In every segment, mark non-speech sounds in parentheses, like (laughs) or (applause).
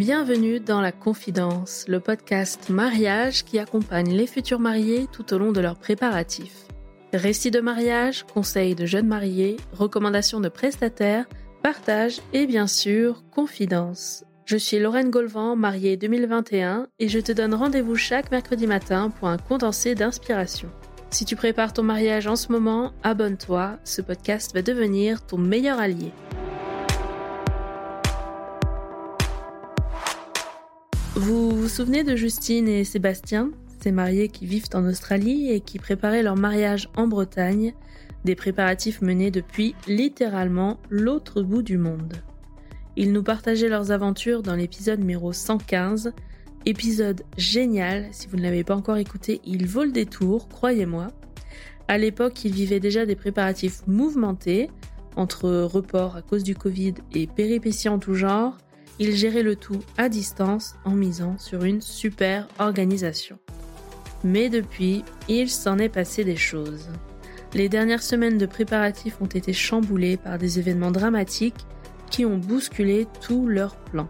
Bienvenue dans La Confidence, le podcast mariage qui accompagne les futurs mariés tout au long de leurs préparatifs. Récits de mariage, conseils de jeunes mariés, recommandations de prestataires, partage et bien sûr, confidence. Je suis Lorraine Golvan, mariée 2021, et je te donne rendez-vous chaque mercredi matin pour un condensé d'inspiration. Si tu prépares ton mariage en ce moment, abonne-toi, ce podcast va devenir ton meilleur allié. Vous vous souvenez de Justine et Sébastien, ces mariés qui vivent en Australie et qui préparaient leur mariage en Bretagne, des préparatifs menés depuis littéralement l'autre bout du monde. Ils nous partageaient leurs aventures dans l'épisode numéro 115, épisode génial, si vous ne l'avez pas encore écouté, il vaut le détour, croyez-moi. À l'époque, ils vivaient déjà des préparatifs mouvementés, entre reports à cause du Covid et péripéties en tout genre, il gérait le tout à distance en misant sur une super organisation. Mais depuis, il s'en est passé des choses. Les dernières semaines de préparatifs ont été chamboulées par des événements dramatiques qui ont bousculé tous leurs plans.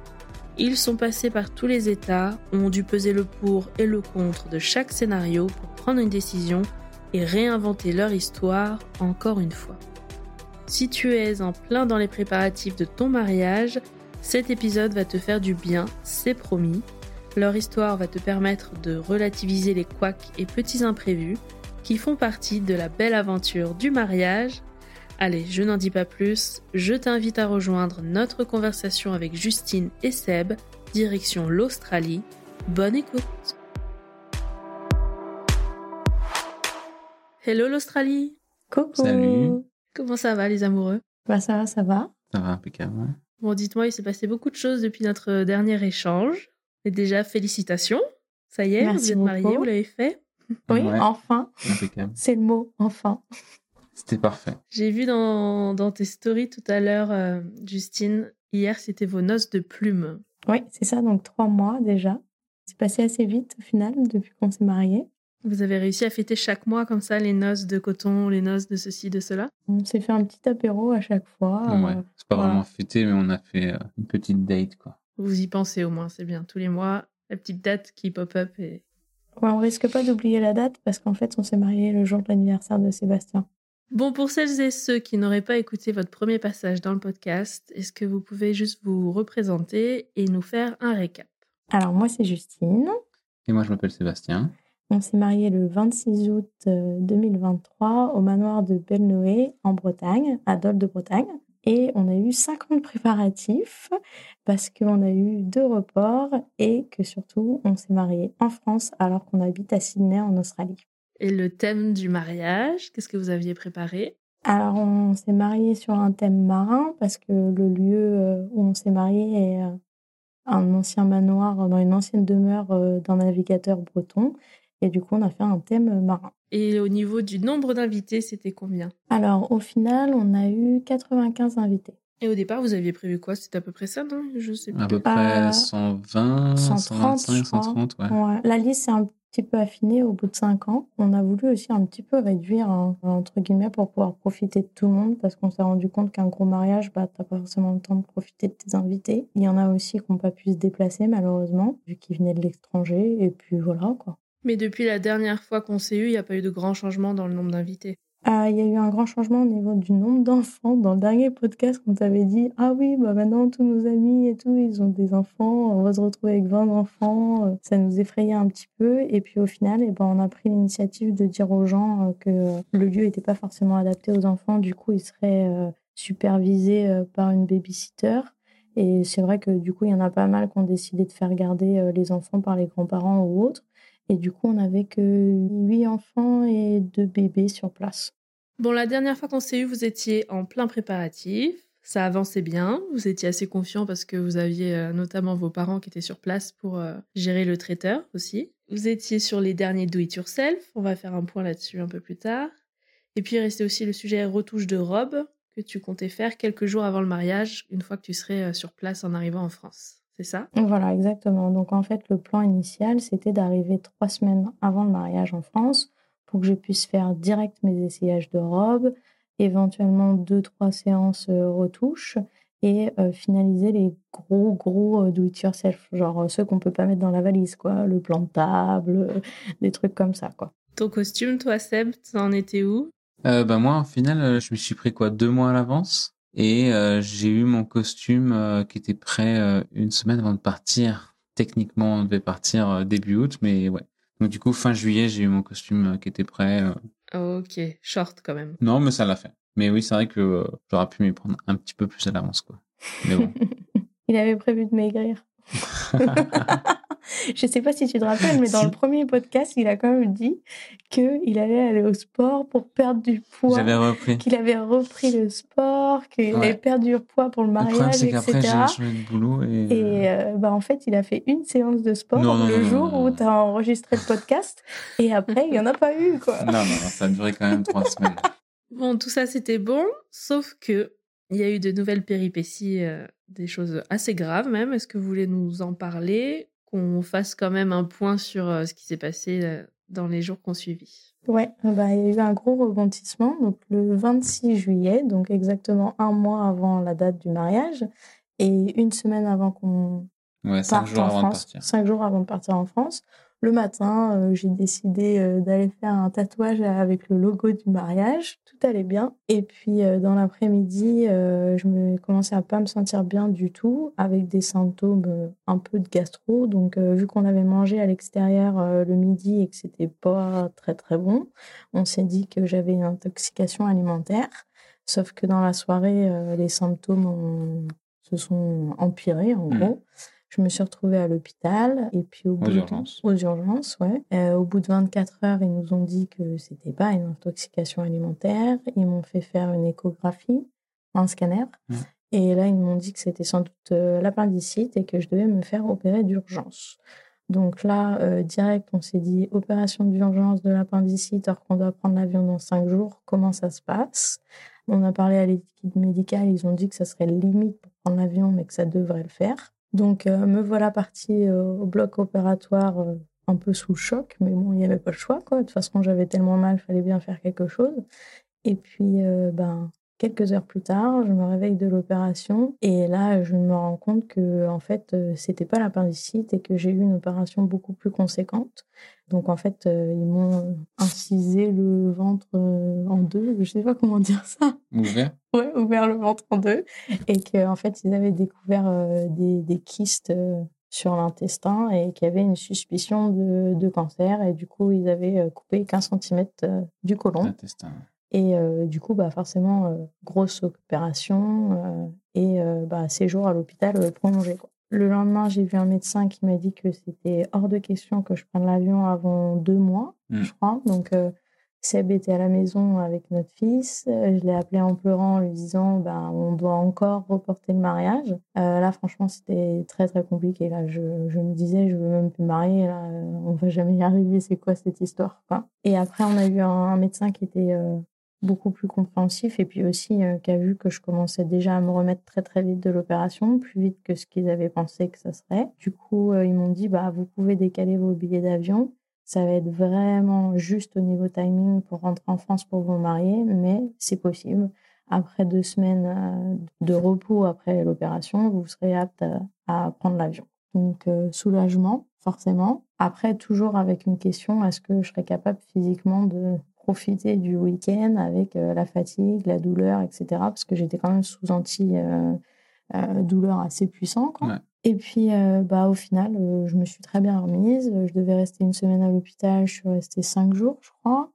Ils sont passés par tous les états, ont dû peser le pour et le contre de chaque scénario pour prendre une décision et réinventer leur histoire encore une fois. Si tu es en plein dans les préparatifs de ton mariage, cet épisode va te faire du bien, c'est promis. Leur histoire va te permettre de relativiser les couacs et petits imprévus qui font partie de la belle aventure du mariage. Allez, je n'en dis pas plus, je t'invite à rejoindre notre conversation avec Justine et Seb, direction l'Australie. Bonne écoute Hello l'Australie Coucou Salut. Comment ça va les amoureux? Bah ça va, ça va. Ça va impeccable. ouais. Bon, dites-moi, il s'est passé beaucoup de choses depuis notre dernier échange. Et déjà, félicitations. Ça y est, Merci vous êtes mariés, beaucoup. vous l'avez fait. Oui, Ouais. enfin. C'est le mot, enfin. C'était parfait. J'ai vu dans, dans tes stories tout à l'heure, euh, Justine, hier, c'était vos noces de plumes. Oui, c'est ça, donc trois mois déjà. C'est passé assez vite au final depuis qu'on s'est mariés. Vous avez réussi à fêter chaque mois comme ça les noces de coton, les noces de ceci, de cela? On s'est fait un petit apéro à chaque fois. ouais. euh, C'est pas voilà. vraiment fêté, mais on a fait euh, une petite date, quoi. Vous y pensez au moins, c'est bien. Tous les mois, la petite date qui pop-up et ouais, on risque pas d'oublier la date parce qu'en fait, on s'est mariés le jour de l'anniversaire de Sébastien. Bon, pour celles et ceux qui n'auraient pas écouté votre premier passage dans le podcast, est-ce que vous pouvez juste vous représenter et nous faire un récap? Alors, moi, c'est Justine. Et moi, je m'appelle Sébastien. On s'est mariés le 26 août euh, 2023 au manoir de Belle-Noé en Bretagne, à Dole de Bretagne. Et on a eu 50 préparatifs parce qu'on a eu deux reports et que surtout on s'est mariés en France alors qu'on habite à Sydney en Australie. Et le thème du mariage, qu'est-ce que vous aviez préparé? Alors on s'est mariés sur un thème marin parce que le lieu euh, où on s'est mariés est euh, un ancien manoir dans une ancienne demeure euh, d'un navigateur breton. Et du coup on a fait un thème marin. Et au niveau du nombre d'invités, c'était combien? Alors, au final, on a eu 95 invités. Et au départ, vous aviez prévu quoi? C'était à peu près ça, non? Je sais À plus. peu près Euh, 120, 130, 125, je crois. 130, ouais. Ouais. La liste, c'est un petit peu affiné au bout de cinq ans. On a voulu aussi un petit peu réduire, hein, entre guillemets, pour pouvoir profiter de tout le monde, parce qu'on s'est rendu compte qu'un gros mariage, bah, t'as pas forcément le temps de profiter de tes invités. Il y en a aussi qui n'ont pas pu se déplacer, malheureusement, vu qu'ils venaient de l'étranger, et puis voilà, quoi. Mais depuis la dernière fois qu'on s'est eu, il n'y a pas eu de grand changement dans le nombre d'invités. Ah, il y a eu un grand changement au niveau du nombre d'enfants. Dans le dernier podcast, on t'avait dit Ah oui, bah maintenant tous nos amis et tout, ils ont des enfants, on va se retrouver avec 20 enfants. Ça nous effrayait un petit peu. Et puis au final, eh ben, on a pris l'initiative de dire aux gens euh, que le lieu n'était pas forcément adapté aux enfants. Du coup, ils seraient euh, supervisés euh, par une babysitter. Et c'est vrai que du coup, il y en a pas mal qui ont décidé de faire garder les enfants par les grands-parents ou autres. Et du coup, on n'avait que huit enfants et deux bébés sur place. Bon, la dernière fois qu'on s'est eu, vous étiez en plein préparatif. Ça avançait bien. Vous étiez assez confiant parce que vous aviez euh, notamment vos parents qui étaient sur place pour euh, gérer le traiteur aussi. Vous étiez sur les derniers do it yourself. On va faire un point là-dessus un peu plus tard. Et puis, restait aussi le sujet retouche de robe que tu comptais faire quelques jours avant le mariage, une fois que tu serais euh, sur place en arrivant en France c'est ça? Voilà, exactement. Donc en fait, le plan initial, c'était d'arriver trois semaines avant le mariage en France pour que je puisse faire direct mes essayages de robe, éventuellement deux, trois séances euh, retouches et euh, finaliser les gros, gros euh, do-it-yourself, genre ceux qu'on peut pas mettre dans la valise, quoi, le plan de table, (laughs) des trucs comme ça, quoi. Ton costume, toi, Seb, en étais où? Bah moi, en final, je me suis pris quoi deux mois à l'avance. Et euh, j'ai eu mon costume euh, qui était prêt euh, une semaine avant de partir. Techniquement, on devait partir début août, mais ouais. Donc du coup, fin juillet, j'ai eu mon costume qui était prêt. Ok, short quand même. Non, mais ça l'a fait. Mais oui, c'est vrai que j'aurais pu m'y prendre un petit peu plus à l'avance, quoi. Mais bon. (laughs) Il avait prévu de maigrir. (laughs) (laughs) je sais pas si tu te rappelles, mais dans le premier podcast, il a quand même dit qu'il allait aller au sport pour perdre du poids. J'avais repris. Qu'il avait repris le sport, qu'il avait perdu du poids pour le mariage, le problème, c'est qu'après, j'ai changé de boulot. Et, et euh, bah, en fait, il a fait une séance de sport le jour où tu as enregistré le podcast. Et après, il n'y en a pas eu, quoi. (laughs) Non, non, ça a duré quand même trois semaines. Bon, tout ça, c'était bon, sauf que il y a eu de nouvelles péripéties, euh, des choses assez graves même. Est-ce que vous voulez nous en parler? Qu'on fasse quand même un point sur euh, ce qui s'est passé euh, dans les jours qu'on suivit. Ouais, bah, il y a eu un gros rebondissement. Donc, le 26 juillet, donc exactement un mois avant la date du mariage, et une semaine avant qu'on ouais, cinq jours avant France, de partir. cinq jours avant de partir en France, le matin, euh, j'ai décidé euh, d'aller faire un tatouage avec le logo du mariage. Tout allait bien. Et puis euh, dans l'après-midi, je me commençais à pas me sentir bien du tout, avec des symptômes un peu de gastro. Donc vu qu'on avait mangé à l'extérieur le midi et que c'était pas très très bon, on s'est dit que j'avais une intoxication alimentaire. Sauf que dans la soirée, les symptômes se sont empirés en mmh. gros. Je me suis retrouvée à l'hôpital et puis au bout aux urgences. aux urgences, ouais. Euh, au bout de 24 heures, ils nous ont dit que c'était pas une intoxication alimentaire. Ils m'ont fait faire une échographie, un scanner. Et là, ils m'ont dit que c'était sans doute euh, l'appendicite et que je devais me faire opérer d'urgence. Donc là, euh, direct, on s'est dit opération d'urgence de l'appendicite alors qu'on doit prendre l'avion dans cinq jours. Comment ça se passe? On a parlé à l'équipe médicale, ils ont dit que ça serait limite pour prendre l'avion, mais que ça devrait le faire. Donc, euh, me voilà partie euh, au bloc opératoire euh, un peu sous choc, mais bon, il n'y avait pas le choix, quoi. De toute façon, j'avais tellement mal, il fallait bien faire quelque chose. Et puis, ben, quelques heures plus tard, je me réveille de l'opération et là, je me rends compte que, en fait, c'était pas l'appendicite et que j'ai eu une opération beaucoup plus conséquente. Donc en fait, euh, ils m'ont incisé le ventre euh, en deux, je sais pas comment dire ça. Ouvert Ouais, ouvert le ventre en deux. Et qu'en fait, ils avaient découvert euh, des, des, kystes sur l'intestin et qu'il y avait une suspicion de, de, cancer. Et du coup, ils avaient coupé 15 cm du côlon. Et du coup, bah, forcément, grosse opération et bah, séjour à l'hôpital prolongé. Quoi. Le lendemain, j'ai vu un médecin qui m'a dit que c'était hors de question que je prenne l'avion avant deux mois, hmm. je crois. Donc, euh, Seb était à la maison avec notre fils. Euh, je l'ai appelé en pleurant, en lui disant ben, on doit encore reporter le mariage. Euh, là, franchement, c'était très, très compliqué. Là, je, je, me disais je veux même plus marier. Là, on va jamais y (laughs) arriver. C'est quoi cette histoire quoi? Et après, on a eu un, médecin qui était beaucoup plus compréhensif et puis aussi euh, qui a vu que je commençais déjà à me remettre très très vite de l'opération, plus vite que ce qu'ils avaient pensé que ça serait. Du coup, euh, ils m'ont dit bah vous pouvez décaler vos billets d'avion, Ça va être vraiment juste au niveau timing pour rentrer en France pour vous marier, mais c'est possible. Après deux semaines euh, de repos après l'opération, vous serez apte à prendre l'avion. Donc, euh, soulagement, forcément. Après, toujours avec une question, est-ce que je serais capable physiquement de profiter du week-end avec euh, la fatigue, la douleur, etc. Parce que j'étais quand même sous anti-douleur assez puissant. Quoi. Et puis, bah, au final, je me suis très bien remise. Je devais rester une semaine à l'hôpital. Je suis restée cinq jours, je crois.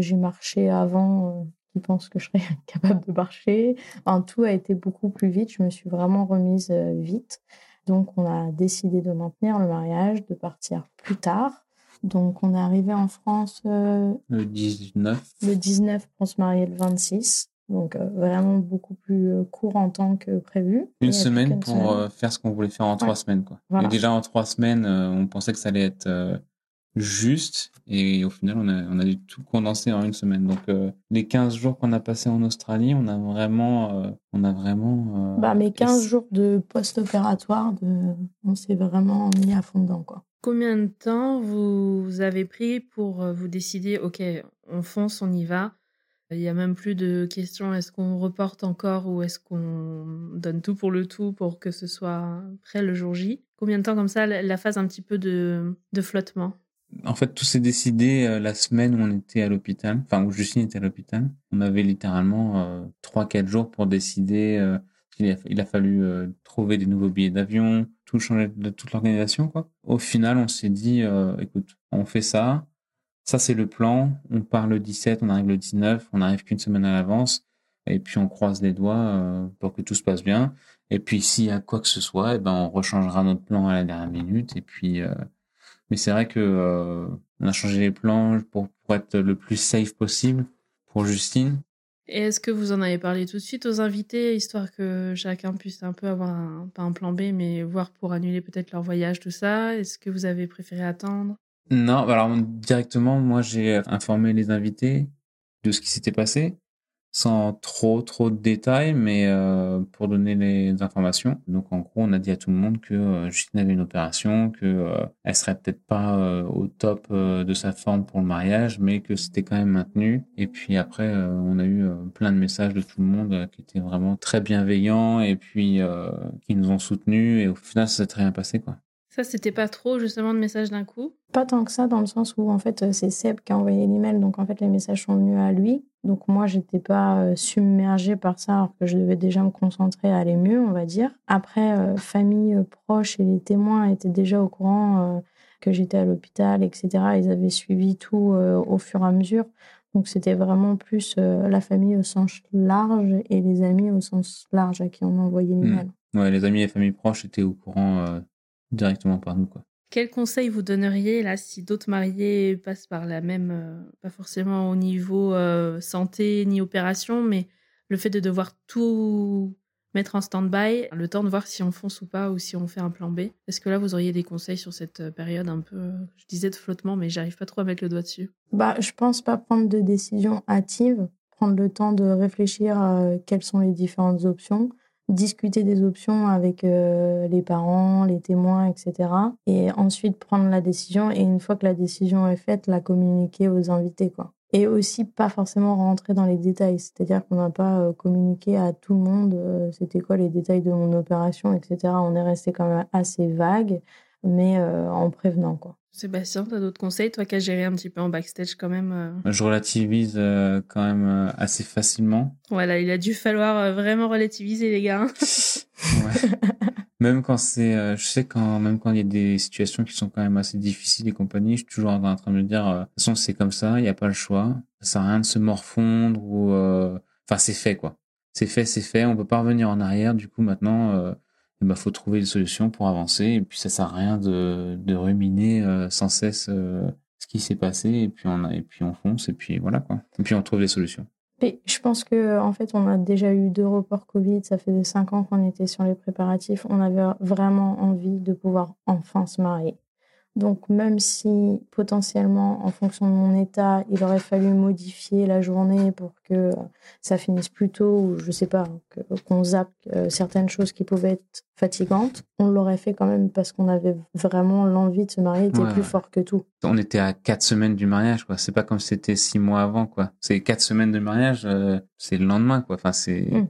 j'ai marché avant qui pense que je serais (laughs) capable de marcher. En tout a été beaucoup plus vite. Je me suis vraiment remise vite. Donc, on a décidé de maintenir le mariage, de partir plus tard. Donc, on est arrivé en France le 19. Le 19 pour se marier le 26. Donc, vraiment beaucoup plus court en temps que prévu. Une semaine pour faire ce qu'on voulait faire en trois semaines. Quoi. Et déjà en trois semaines, on pensait que ça allait être juste. Et au final, on a, on a dû tout condenser en une semaine. Donc, euh, les 15 jours qu'on a passés en Australie, on a vraiment. Euh, on a vraiment euh, bah, mes 15 jours de post-opératoire, de... on s'est vraiment mis à fond dedans. Quoi. Combien de temps vous avez pris pour vous décider, OK, on fonce, on y va? Il n'y a même plus de question est-ce qu'on reporte encore ou est-ce qu'on donne tout pour le tout pour que ce soit prêt le jour J? Combien de temps comme ça, la phase un petit peu de, de flottement? En fait, tout s'est décidé euh, la semaine où on était à l'hôpital, enfin où Justine était à l'hôpital. On avait littéralement euh, trois, quatre jours pour décider. Euh, il, a, fallu trouver des nouveaux billets d'avion, tout changer de toute l'organisation. Quoi. Au final, on s'est dit, écoute, on fait ça. Ça, c'est le plan. On part le 17, on arrive le 19, on arrive qu'une semaine à l'avance. Et puis, on croise les doigts pour que tout se passe bien. Et puis, s'il y a quoi que ce soit, eh ben, on rechangera notre plan à la dernière minute. Et puis, mais c'est vrai que euh, on a changé les plans pour, pour être le plus safe possible pour Justine. Et est-ce que vous en avez parlé tout de suite aux invités, histoire que chacun puisse un peu avoir un, pas un plan B, mais voir pour annuler peut-être leur voyage, tout ça? Est-ce que vous avez préféré attendre? Non, alors directement, moi j'ai informé les invités de ce qui s'était passé sans trop trop de détails, mais euh, pour donner les informations. Donc en gros, on a dit à tout le monde que euh, Justine avait une opération, que euh, elle serait peut-être pas euh, au top de sa forme pour le mariage, mais que c'était quand même maintenu. Et puis après, on a eu plein de messages de tout le monde qui étaient vraiment très bienveillants et puis qui nous ont soutenus. Et au final, ça s'est très bien passé, quoi. Ça, c'était pas trop justement de messages d'un coup? Pas tant que ça, dans le sens où en fait c'est Seb qui a envoyé l'email, donc en fait les messages sont venus à lui. Donc moi, j'étais pas euh, submergée par ça, alors que je devais déjà me concentrer à aller mieux, on va dire. Après, euh, famille euh, proche et les témoins étaient déjà au courant que j'étais à l'hôpital, etc. Ils avaient suivi tout au fur et à mesure. Donc c'était vraiment plus la famille au sens large et les amis au sens large à qui on a envoyé mmh. l'email. Ouais, les amis et familles proches étaient au courant directement par nous, quoi. Quel conseil vous donneriez là si d'autres mariés passent par la même, euh, pas forcément au niveau euh, santé ni opération, mais le fait de devoir tout mettre en stand-by, le temps de voir si on fonce ou pas ou si on fait un plan B? Est-ce que là vous auriez des conseils sur cette euh, période un peu, je disais de flottement, mais j'arrive pas trop à mettre le doigt dessus? Bah, je pense pas prendre de décision hâtive, prendre le temps de réfléchir à quelles sont les différentes options discuter des options avec euh, les parents, les témoins, etc. Et ensuite prendre la décision. Et une fois que la décision est faite, la communiquer aux invités, quoi. Et aussi pas forcément rentrer dans les détails. C'est-à-dire qu'on n'a pas euh, communiqué à tout le monde euh, c'était quoi les détails de mon opération, etc. On est resté quand même assez vague, mais en prévenant, quoi. Sébastien, tu as d'autres conseils, toi qui as géré un petit peu en backstage quand même euh? Je relativise euh, quand même euh, assez facilement. Voilà, il a dû falloir vraiment relativiser les gars. (laughs) ouais. Même quand c'est, je sais quand même quand il y a des situations qui sont quand même assez difficiles et compagnie, je suis toujours en train de me dire, de toute façon c'est comme ça, il n'y a pas le choix, ça sert à rien de se morfondre ou, enfin c'est fait quoi, c'est fait, c'est fait, on peut pas revenir en arrière. Du coup maintenant il bah, faut trouver des solutions pour avancer. Et puis ça sert à rien de, de ruminer euh, sans cesse euh, ce qui s'est passé. Et puis on a, et puis on fonce. Et puis voilà quoi. Et puis on trouve des solutions. Et je pense que en fait, on a déjà eu deux reports Covid. Ça faisait cinq ans qu'on était sur les préparatifs. On avait vraiment envie de pouvoir enfin se marier. Donc même si potentiellement, en fonction de mon état, il aurait fallu modifier la journée pour que ça finisse plus tôt, ou je sais pas, qu'on zappe euh, certaines choses qui pouvaient être fatigantes, on l'aurait fait quand même parce qu'on avait vraiment l'envie de se marier, était plus fort que tout. On était à quatre semaines du mariage, quoi. C'est pas comme si c'était six mois avant, quoi. C'est quatre semaines de mariage, euh, c'est le lendemain, quoi. Enfin, c'est. Mmh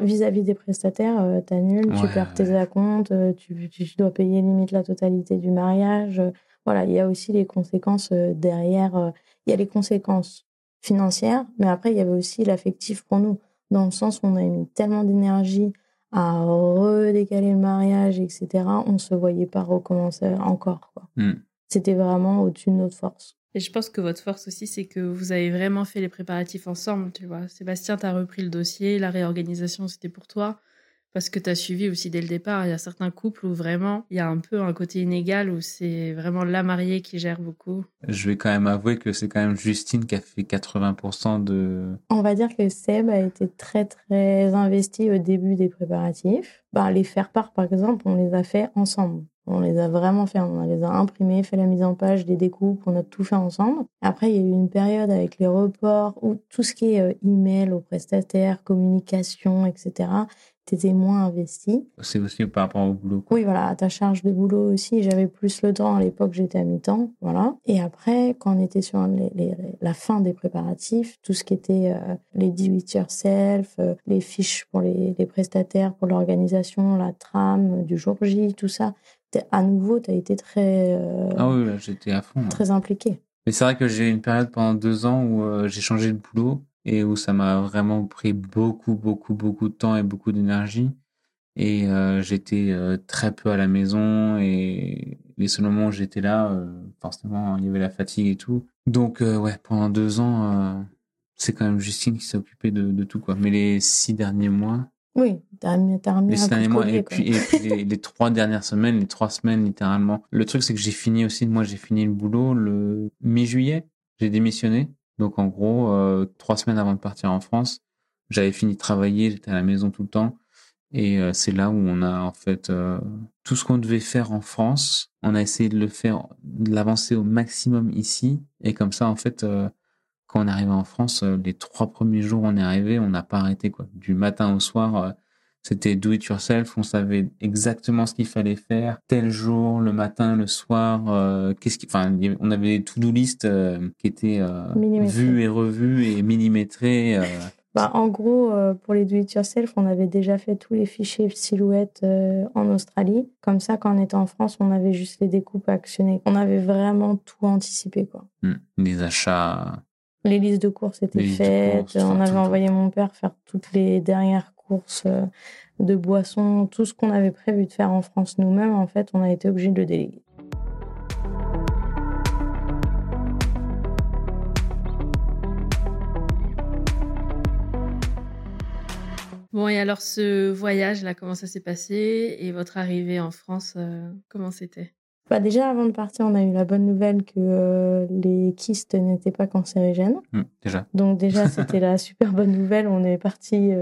vis-à-vis des prestataires, euh, t'annules, tu perds tes acomptes, euh, tu, tu, dois payer limite la totalité du mariage. Euh, voilà, il y a aussi les conséquences derrière. Il y a les conséquences financières, mais après, il y avait aussi l'affectif pour nous, dans le sens où on a mis tellement d'énergie à redécaler le mariage, etc. On ne se voyait pas recommencer encore. Mmh. C'était vraiment au-dessus de notre force. Et je pense que votre force aussi, c'est que vous avez vraiment fait les préparatifs ensemble, tu vois. Sébastien, tu as repris le dossier, la réorganisation, c'était pour toi, parce que tu as suivi aussi dès le départ. Il y a certains couples où vraiment, il y a un peu un côté inégal, où c'est vraiment la mariée qui gère beaucoup. Je vais quand même avouer que c'est quand même Justine qui a fait 80% de... On va dire que Seb a été très, très investi au début des préparatifs. Bah, les faire part, par exemple, on les a fait ensemble. On les a vraiment fait, on les a imprimés, fait la mise en page, des découpes, on a tout fait ensemble. Après, il y a eu une période avec les reports où tout ce qui est euh, email aux prestataires, communication, etc t'étais moins investi. C'est aussi par rapport au boulot. Oui, voilà, à ta charge de boulot aussi. J'avais plus le temps à l'époque, j'étais à mi-temps, voilà. Et après, quand on était sur la fin des préparatifs, tout ce qui était euh, les do it yourself, euh, les fiches pour les, prestataires, pour l'organisation, la trame du jour J, tout ça, à nouveau, tu as été très. Euh, ah oui, j'étais à fond. Très impliqué. Mais c'est vrai que j'ai eu une période pendant deux ans où j'ai changé de boulot et où ça m'a vraiment pris beaucoup, beaucoup, beaucoup de temps et beaucoup d'énergie. Et euh, j'étais euh, très peu à la maison et les seuls moments où j'étais là, euh, forcément, il y avait la fatigue et tout. Donc, ouais, pendant deux ans, c'est quand même Justine qui s'est occupée de, de, tout, quoi. Mais les six derniers mois. Oui, t'as remis, les six derniers mois et puis, et puis les, les, trois dernières semaines, les trois semaines littéralement. Le truc, c'est que j'ai fini aussi, moi, j'ai fini le boulot le mi-juillet. J'ai démissionné. Donc en gros, euh, trois semaines avant de partir en France, j'avais fini de travailler, j'étais à la maison tout le temps. Et euh, c'est là où on a en fait euh, tout ce qu'on devait faire en France, on a essayé de le faire, de l'avancer au maximum ici. Et comme ça, en fait, quand on est arrivé en France, les trois premiers jours où on est arrivé, on n'a pas arrêté quoi. Du matin au soir, c'était do it yourself. On savait exactement ce qu'il fallait faire tel jour, le matin, le soir. Euh, qu'est-ce qui, enfin, on avait des to-do list euh, qui étaient euh, vues et revues et millimétrées. Bah, en gros, pour les do it yourself, on avait déjà fait tous les fichiers silhouettes en Australie. Comme ça, quand on était en France, on avait juste les découpes actionnées. On avait vraiment tout anticipé, quoi. Hmm. Les achats. Les listes de courses étaient faites. on avait envoyé mon père faire toutes les dernières courses euh, de boissons, tout ce qu'on avait prévu de faire en France nous-mêmes, en fait, on a été obligé de le déléguer. Bon, et alors ce voyage, là, comment ça s'est passé? Et votre arrivée en France, euh, comment c'était? Bah déjà, avant de partir, on a eu la bonne nouvelle que euh, les kystes n'étaient pas cancérigènes. Mmh, déjà. Donc déjà, (laughs) c'était la super bonne nouvelle. On est parti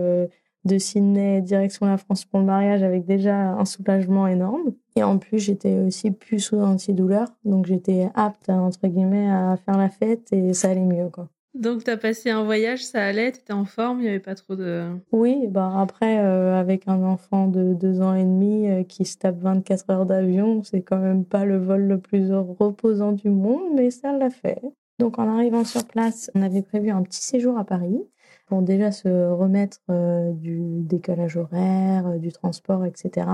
de Sydney direction la France pour le mariage avec déjà un soulagement énorme. Et en plus, j'étais aussi plus sous antidouleur, donc j'étais apte, entre guillemets, à faire la fête et ça allait mieux, quoi. Donc, tu as passé un voyage, ça allait, tu étais en forme, il n'y avait pas trop de... Oui, bah après, euh, avec un enfant de deux ans et demi euh, qui se tape 24 heures d'avion, c'est quand même pas le vol le plus reposant du monde, mais ça l'a fait. Donc, en arrivant sur place, on avait prévu un petit séjour à Paris pour déjà se remettre euh, du décalage horaire, du transport, etc.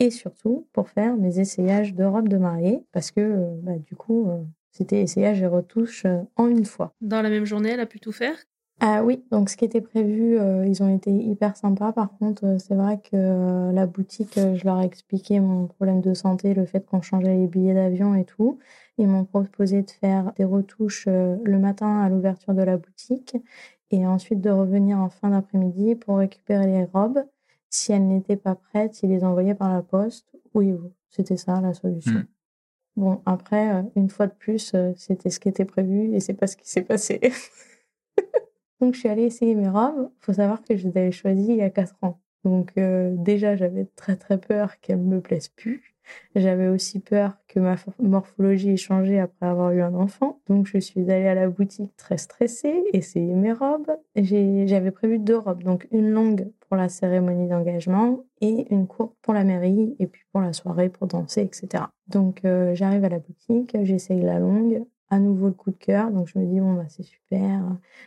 Et surtout pour faire mes essayages de robe de mariée, parce que bah, du coup, c'était essayage et retouche en une fois. Dans la même journée, elle a pu tout faire? Ah oui, donc ce qui était prévu, ils ont été hyper sympas. Par contre, c'est vrai que la boutique, je leur ai expliqué mon problème de santé, le fait qu'on changeait les billets d'avion et tout. Ils m'ont proposé de faire des retouches le matin à l'ouverture de la boutique et ensuite de revenir en fin d'après-midi pour récupérer les robes. Si elles n'étaient pas prêtes, ils les envoyaient par la poste. Oui, c'était ça la solution. Hmm. Bon, après, euh, une fois de plus, euh, c'était ce qui était prévu et c'est pas ce qui s'est passé. (laughs) Donc, je suis allée essayer mes robes. Il faut savoir que je les avais choisies il y a 4 ans. Donc, euh, déjà, j'avais très très peur qu'elles me plaisent plus. j'avais aussi peur que ma morphologie ait changé après avoir eu un enfant. Donc, je suis allée à la boutique très stressée, essayer mes robes. J'avais prévu deux robes, donc une longue pour la cérémonie d'engagement et une courte pour la mairie et puis pour la soirée pour danser, etc. Donc, euh, j'arrive à la boutique, j'essaye la longue. À nouveau le coup de cœur, donc je me dis bon bah c'est super,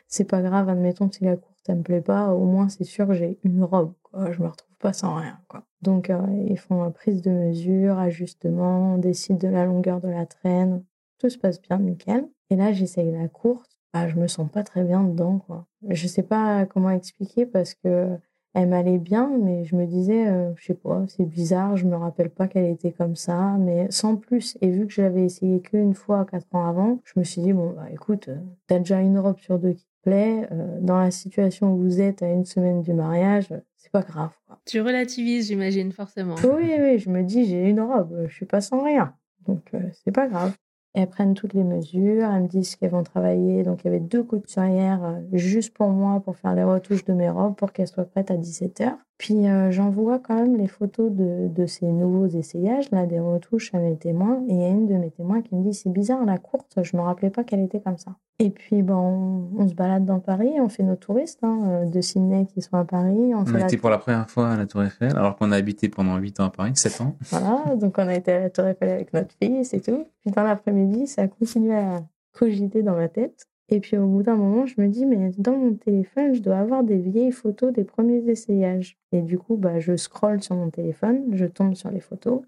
c'est pas grave, admettons si la courte ça me plaît pas, au moins c'est sûr que j'ai une robe, quoi. je me retrouve pas sans rien quoi. Donc, euh, ils font prise de mesure, ajustement, décide de la longueur de la traîne. Tout se passe bien, nickel. Et là, j'essaye la courte. Bah, je me sens pas très bien dedans, quoi. Je sais pas comment expliquer parce que elle m'allait bien, mais je me disais, euh, je sais pas, c'est bizarre, je me rappelle pas qu'elle était comme ça, mais sans plus. Et vu que je l'avais essayé qu'une fois quatre ans avant, je me suis dit, bon, bah écoute, euh, t'as déjà une robe sur deux qui te plaît, dans la situation où vous êtes à une semaine du mariage, c'est pas grave. Quoi. Tu relativises, j'imagine, forcément. Oui, oui, je me dis, j'ai une robe, je suis pas sans rien. Donc, euh, c'est pas grave. Elles prennent toutes les mesures, elles me disent qu'elles vont travailler. Donc, il y avait deux couturières euh, juste pour moi, pour faire les retouches de mes robes, pour qu'elles soient prêtes à 17h. Puis euh, j'envoie quand même les photos de, de, ces nouveaux essayages, là, des retouches à mes témoins. Et il y a une de mes témoins qui me dit c'est bizarre, la courte, je me rappelais pas qu'elle était comme ça. Et puis bon, on, se balade dans Paris, on fait nos touristes hein, euh, de Sydney qui sont à Paris. On, a été pour la première fois à la Tour Eiffel, alors qu'on a habité pendant 8 ans à Paris, 7 ans. (laughs) Voilà, donc on a été à la Tour Eiffel avec notre fille, c'est tout. Puis dans l'après-midi, ça a continué à cogiter dans ma tête. Et puis au bout d'un moment, je me dis, mais dans mon téléphone, je dois avoir des vieilles photos des premiers essayages. Et du coup, bah, je scrolle sur mon téléphone, je tombe sur les photos.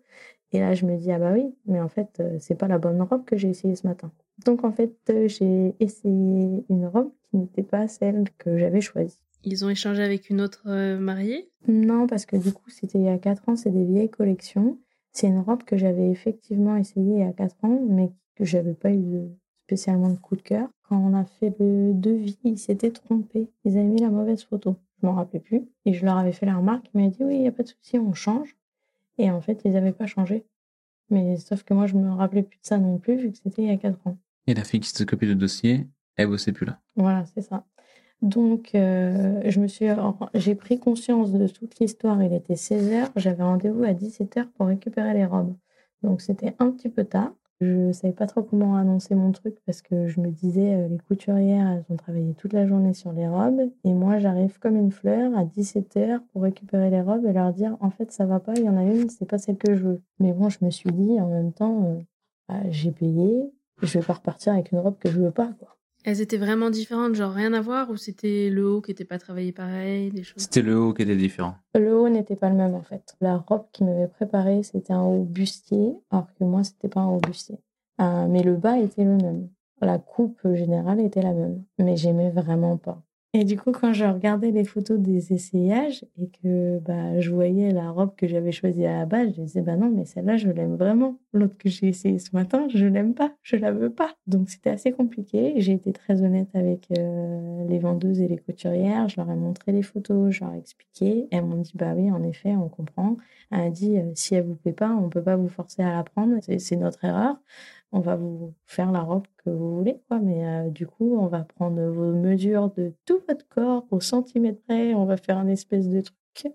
Et là, je me dis, ah bah oui, mais en fait, euh, c'est pas la bonne robe que j'ai essayée ce matin. Donc en fait, euh, j'ai essayé une robe qui n'était pas celle que j'avais choisie. Ils ont échangé avec une autre euh, mariée? Non, parce que du coup, c'était il y a 4 ans, c'est des vieilles collections. C'est une robe que j'avais effectivement essayée il y a 4 ans, mais que j'avais pas eu spécialement de coup de cœur. Quand on a fait le devis, ils s'étaient trompés. Ils avaient mis la mauvaise photo. Je m'en rappelais plus. Et je leur avais fait la remarque. Ils m'avaient dit oui, il n'y a pas de souci, on change. Et en fait, ils n'avaient pas changé. Mais sauf que moi, je me rappelais plus de ça non plus, vu que c'était il y a 4 ans. Et la fille qui s'occupait du dossier, elle bossait plus là. Voilà, c'est ça. Donc, euh, je me suis, j'ai pris conscience de toute l'histoire. Il était 16 h J'avais rendez-vous à 17 h pour récupérer les robes. Donc, c'était un petit peu tard. Je savais pas trop comment annoncer mon truc parce que je me disais, euh, les couturières, elles ont travaillé toute la journée sur les robes. Et moi, j'arrive comme une fleur à 17h pour récupérer les robes et leur dire, en fait, ça va pas, il y en a une, c'est pas celle que je veux. Mais bon, je me suis dit, en même temps, euh, bah, j'ai payé, je vais pas repartir avec une robe que je veux pas, quoi. Elles étaient vraiment différentes, genre rien à voir, ou c'était le haut qui n'était pas travaillé pareil, des choses C'était le haut qui était différent. Le haut n'était pas le même en fait. La robe qui m'avait préparée, c'était un haut bustier, alors que moi, c'était pas un haut bustier. Euh, mais le bas était le même. La coupe générale était la même, mais j'aimais vraiment pas. Et du coup, quand je regardais les photos des essayages et que bah, je voyais la robe que j'avais choisie à la base, je disais, bah non, mais celle-là, je l'aime vraiment. L'autre que j'ai essayée ce matin, je l'aime pas, je la veux pas. Donc c'était assez compliqué. J'ai été très honnête avec euh, les vendeuses et les couturières. Je leur ai montré les photos, je leur ai expliqué. Elles m'ont dit, bah oui, en effet, on comprend. Elle a dit, euh, si elle vous plaît pas, on peut pas vous forcer à la prendre. C'est notre erreur on va vous faire la robe que vous voulez, quoi. Mais euh, du coup, on va prendre vos mesures de tout votre corps au centimètre près. On va faire un espèce de truc.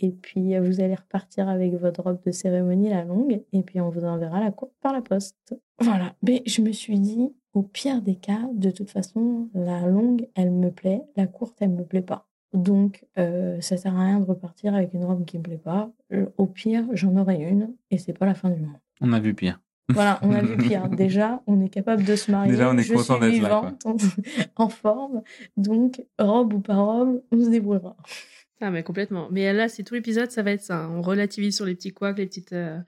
Et puis, vous allez repartir avec votre robe de cérémonie, la longue. Et puis, on vous enverra la courte par la poste. Voilà. Mais je me suis dit, au pire des cas, de toute façon, la longue, elle me plaît. La courte, elle me plaît pas. Donc, euh, ça sert à rien de repartir avec une robe qui me plaît pas. Au pire, j'en aurai une et c'est pas la fin du monde. On a vu pire. Voilà, on a vu pire. Déjà, on est capable de se marier. Déjà, on est content d'être là. (laughs) En, forme. Donc, robe ou pas robe, on se débrouillera. Ah, mais complètement. Mais là, c'est tout l'épisode, ça va être ça. On relativise sur les petits couacs, les petites. Euh,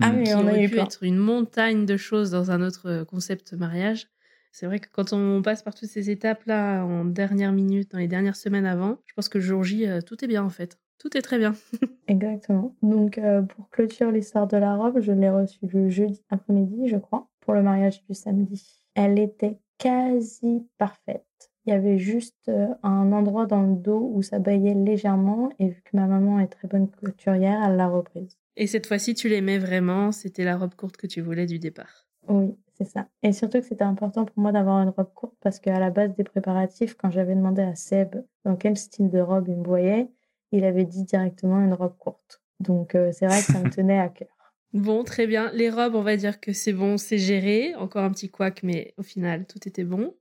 ah, mais on a eu pu être une montagne de choses dans un autre euh, concept mariage. C'est vrai que quand on passe par toutes ces étapes-là en dernière minute, dans les dernières semaines avant, je pense que le jour J, euh, tout est bien en fait. Tout est très bien. (laughs) Exactement. Donc, euh, pour clôturer l'histoire de la robe, je l'ai reçue le jeudi après-midi, je crois, pour le mariage du samedi. Elle était quasi parfaite. Il y avait juste euh, un endroit dans le dos où ça baillait légèrement, et vu que ma maman est très bonne couturière, elle l'a reprise. Et cette fois-ci, tu l'aimais vraiment C'était la robe courte que tu voulais du départ Oui, c'est ça. Et surtout que c'était important pour moi d'avoir une robe courte parce qu'à la base des préparatifs, quand j'avais demandé à Seb dans quel style de robe il me voyait, il avait dit directement une robe courte. Donc euh, c'est vrai que ça me (laughs) tenait à cœur. Bon, très bien. Les robes, on va dire que c'est bon, c'est géré. Encore un petit couac, mais au final, tout était bon.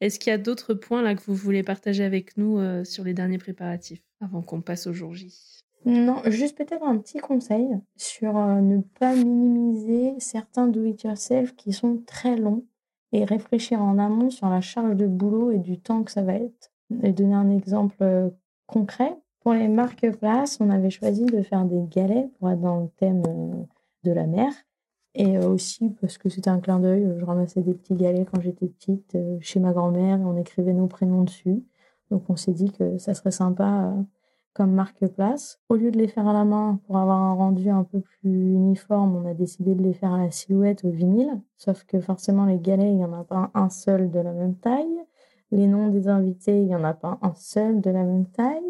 Est-ce qu'il y a d'autres points là que vous voulez partager avec nous euh, sur les derniers préparatifs avant qu'on passe au jour J? Non, juste peut-être un petit conseil sur euh, ne pas minimiser certains do-it-yourself qui sont très longs et réfléchir en amont sur la charge de boulot et du temps que ça va être. Et donner un exemple concret. Pour les marque-places, on avait choisi de faire des galets pour être dans le thème de la mer. Et euh, aussi parce que c'était un clin d'œil, je ramassais des petits galets quand j'étais petite euh, chez ma grand-mère et on écrivait nos prénoms dessus. Donc on s'est dit que ça serait sympa euh, comme marque-place. Au lieu de les faire à la main pour avoir un rendu un peu plus uniforme, on a décidé de les faire à la silhouette au vinyle. Sauf que forcément les galets, il n'y en a pas un seul de la même taille. Les noms des invités, il n'y en a pas un seul de la même taille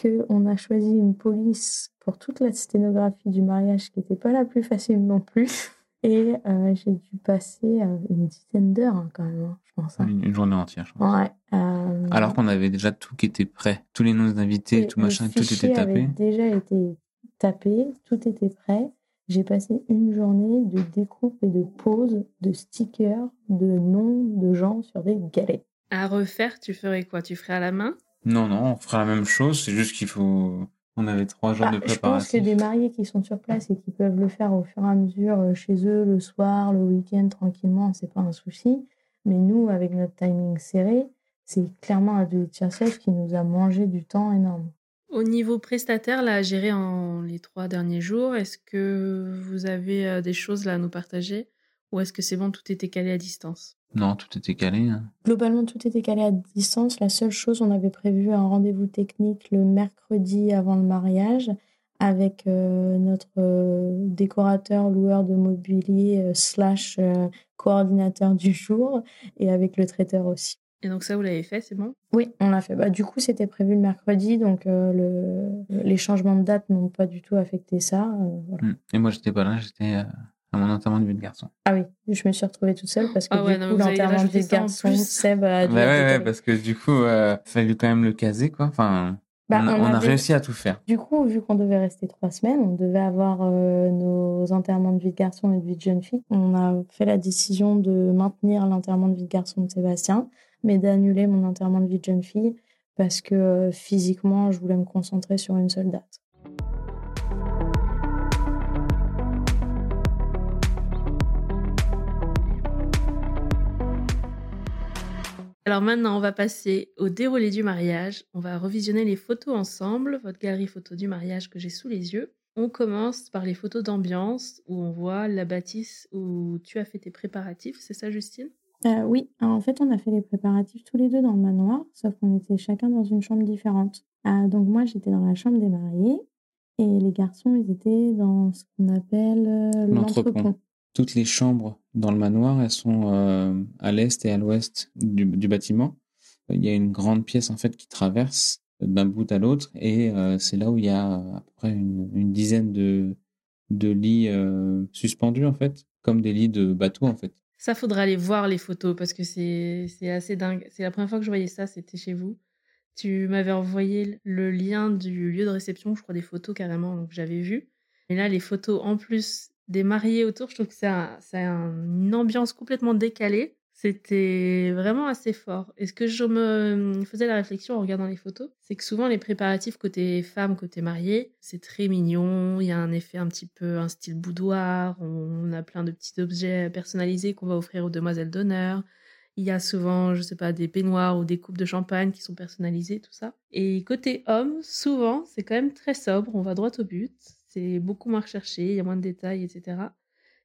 qu'on a choisi une police pour toute la sténographie du mariage qui n'était pas la plus facile non plus. (laughs) Et euh, j'ai dû passer euh, une dizaine d'heures hein, quand même, hein, je pense. Hein. Une, journée entière, je pense. Ouais. Euh, Alors qu'on avait déjà tout qui était prêt. Tous les noms d'invités, tout machin, tout était tapé. Avait déjà été tapé, tout était prêt. J'ai passé une journée de découpe et de pose de stickers, de noms de gens sur des galets. À refaire, tu ferais quoi? Tu ferais à la main? Non, non, on fera la même chose. C'est juste qu'il faut. On avait trois jours bah, de préparation. Je pense que des mariés qui sont sur place et qui peuvent le faire au fur et à mesure euh, chez eux, le soir, le week-end, tranquillement, c'est pas un souci. Mais nous, avec notre timing serré, c'est clairement un do it qui nous a mangé du temps énorme. Au niveau prestataire, là, à gérer en les trois derniers jours, est-ce que vous avez euh, des choses là à nous partager ou est-ce que c'est bon, tout était calé à distance? Non, tout était calé. Hein. Globalement, tout était calé à distance. La seule chose, on avait prévu un rendez-vous technique le mercredi avant le mariage avec euh, notre euh, décorateur, loueur de mobilier, euh, slash coordinateur du jour, et avec le traiteur aussi. Et donc ça, vous l'avez fait, c'est bon? Oui, on l'a fait. Bah, du coup, c'était prévu le mercredi, donc le... les changements de date n'ont pas du tout affecté ça. Voilà. Mmh. Et moi, j'étais pas là, j'étais à mon enterrement de vie de garçon. Ah oui, je me suis retrouvée toute seule parce que ah du coup, l'enterrement de vie de garçon, Seb a dû. Ouais, ouais, parce que du coup, il euh, fallait quand même le caser, quoi. Enfin, bah, on, a, réussi à tout faire. Du coup, vu qu'on devait rester trois semaines, on devait avoir euh, nos enterrements de vie de garçon et de vie de jeune fille. On a fait la décision de maintenir l'enterrement de vie de garçon de Sébastien, mais d'annuler mon enterrement de vie de jeune fille parce que euh, physiquement, je voulais me concentrer sur une seule date. Alors maintenant, on va passer au déroulé du mariage. On va revisionner les photos ensemble, votre galerie photo du mariage que j'ai sous les yeux. On commence par les photos d'ambiance où on voit la bâtisse où tu as fait tes préparatifs. C'est ça, Justine? Euh, Oui, en fait, on a fait les préparatifs tous les deux dans le manoir, sauf qu'on était chacun dans une chambre différente. Euh, donc moi, j'étais dans la chambre des mariés et les garçons, ils étaient dans ce qu'on appelle euh, l'entrepont toutes les chambres dans le manoir, elles sont euh, à l'est et à l'ouest du, bâtiment. Il y a une grande pièce en fait qui traverse d'un bout à l'autre et euh, c'est là où il y a à peu près une, dizaine de, de lits euh, suspendus en fait, comme des lits de bateau en fait. Ça faudra aller voir les photos parce que c'est assez dingue. C'est la première fois que je voyais ça, c'était chez vous. Tu m'avais envoyé le lien du lieu de réception, je crois des photos carrément, donc j'avais vu. Et là, les photos en plus des mariés autour. Je trouve que c'est un, une ambiance complètement décalée. C'était vraiment assez fort. Et ce que je me faisais la réflexion en regardant les photos, c'est que souvent les préparatifs côté femme, côté mariée, c'est très mignon. Il y a un effet un petit peu, un style boudoir. On a plein de petits objets personnalisés qu'on va offrir aux demoiselles d'honneur. Il y a souvent, je sais pas, des peignoirs ou des coupes de champagne qui sont personnalisées, tout ça. Et côté homme, souvent, c'est quand même très sobre. On va droit au but c'est beaucoup moins recherché, il y a moins de détails, etc.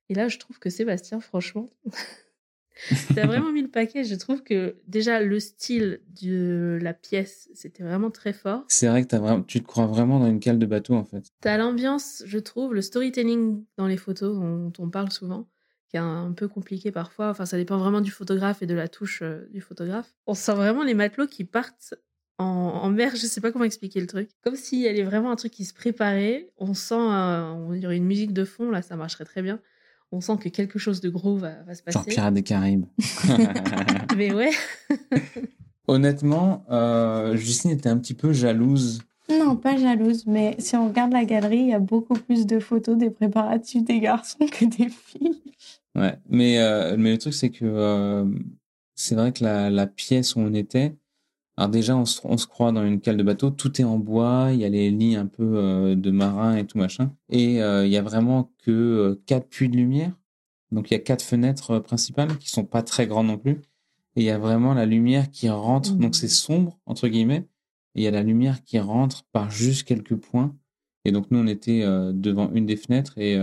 Et là, je trouve que Sébastien, franchement, (laughs) tu as vraiment mis le paquet. Je trouve que déjà, le style de la pièce, c'était vraiment très fort. C'est vrai que as vraiment, tu te crois vraiment dans une cale de bateau, en fait. Tu as l'ambiance, je trouve, le storytelling dans les photos dont on parle souvent, qui est un peu compliqué parfois. Enfin, ça dépend vraiment du photographe et de la touche euh, du photographe. On sent vraiment les matelots qui partent en, mer, je sais pas comment expliquer le truc. Comme s'il y avait vraiment un truc qui se préparait. On sent, on dirait une musique de fond, là, ça marcherait très bien. On sent que quelque chose de gros va, se passer. Genre Pirates des Caraïbes. (laughs) (laughs) Mais ouais. Honnêtement, euh, Justine était un petit peu jalouse Non, pas jalouse, mais si on regarde la galerie, il y a beaucoup plus de photos des préparatifs des garçons que des filles. Ouais, mais, euh, mais le truc, c'est que euh, c'est vrai que la, la pièce où on était, alors déjà, on se, on se croit dans une cale de bateau, tout est en bois, il y a les lits un peu euh, de marin et tout machin, et euh, il y a vraiment que euh, quatre puits de lumière, donc il y a quatre fenêtres principales qui sont pas très grandes non plus, et il y a vraiment la lumière qui rentre, donc c'est sombre entre guillemets, et il y a la lumière qui rentre par juste quelques points, et donc nous on était devant une des fenêtres. Et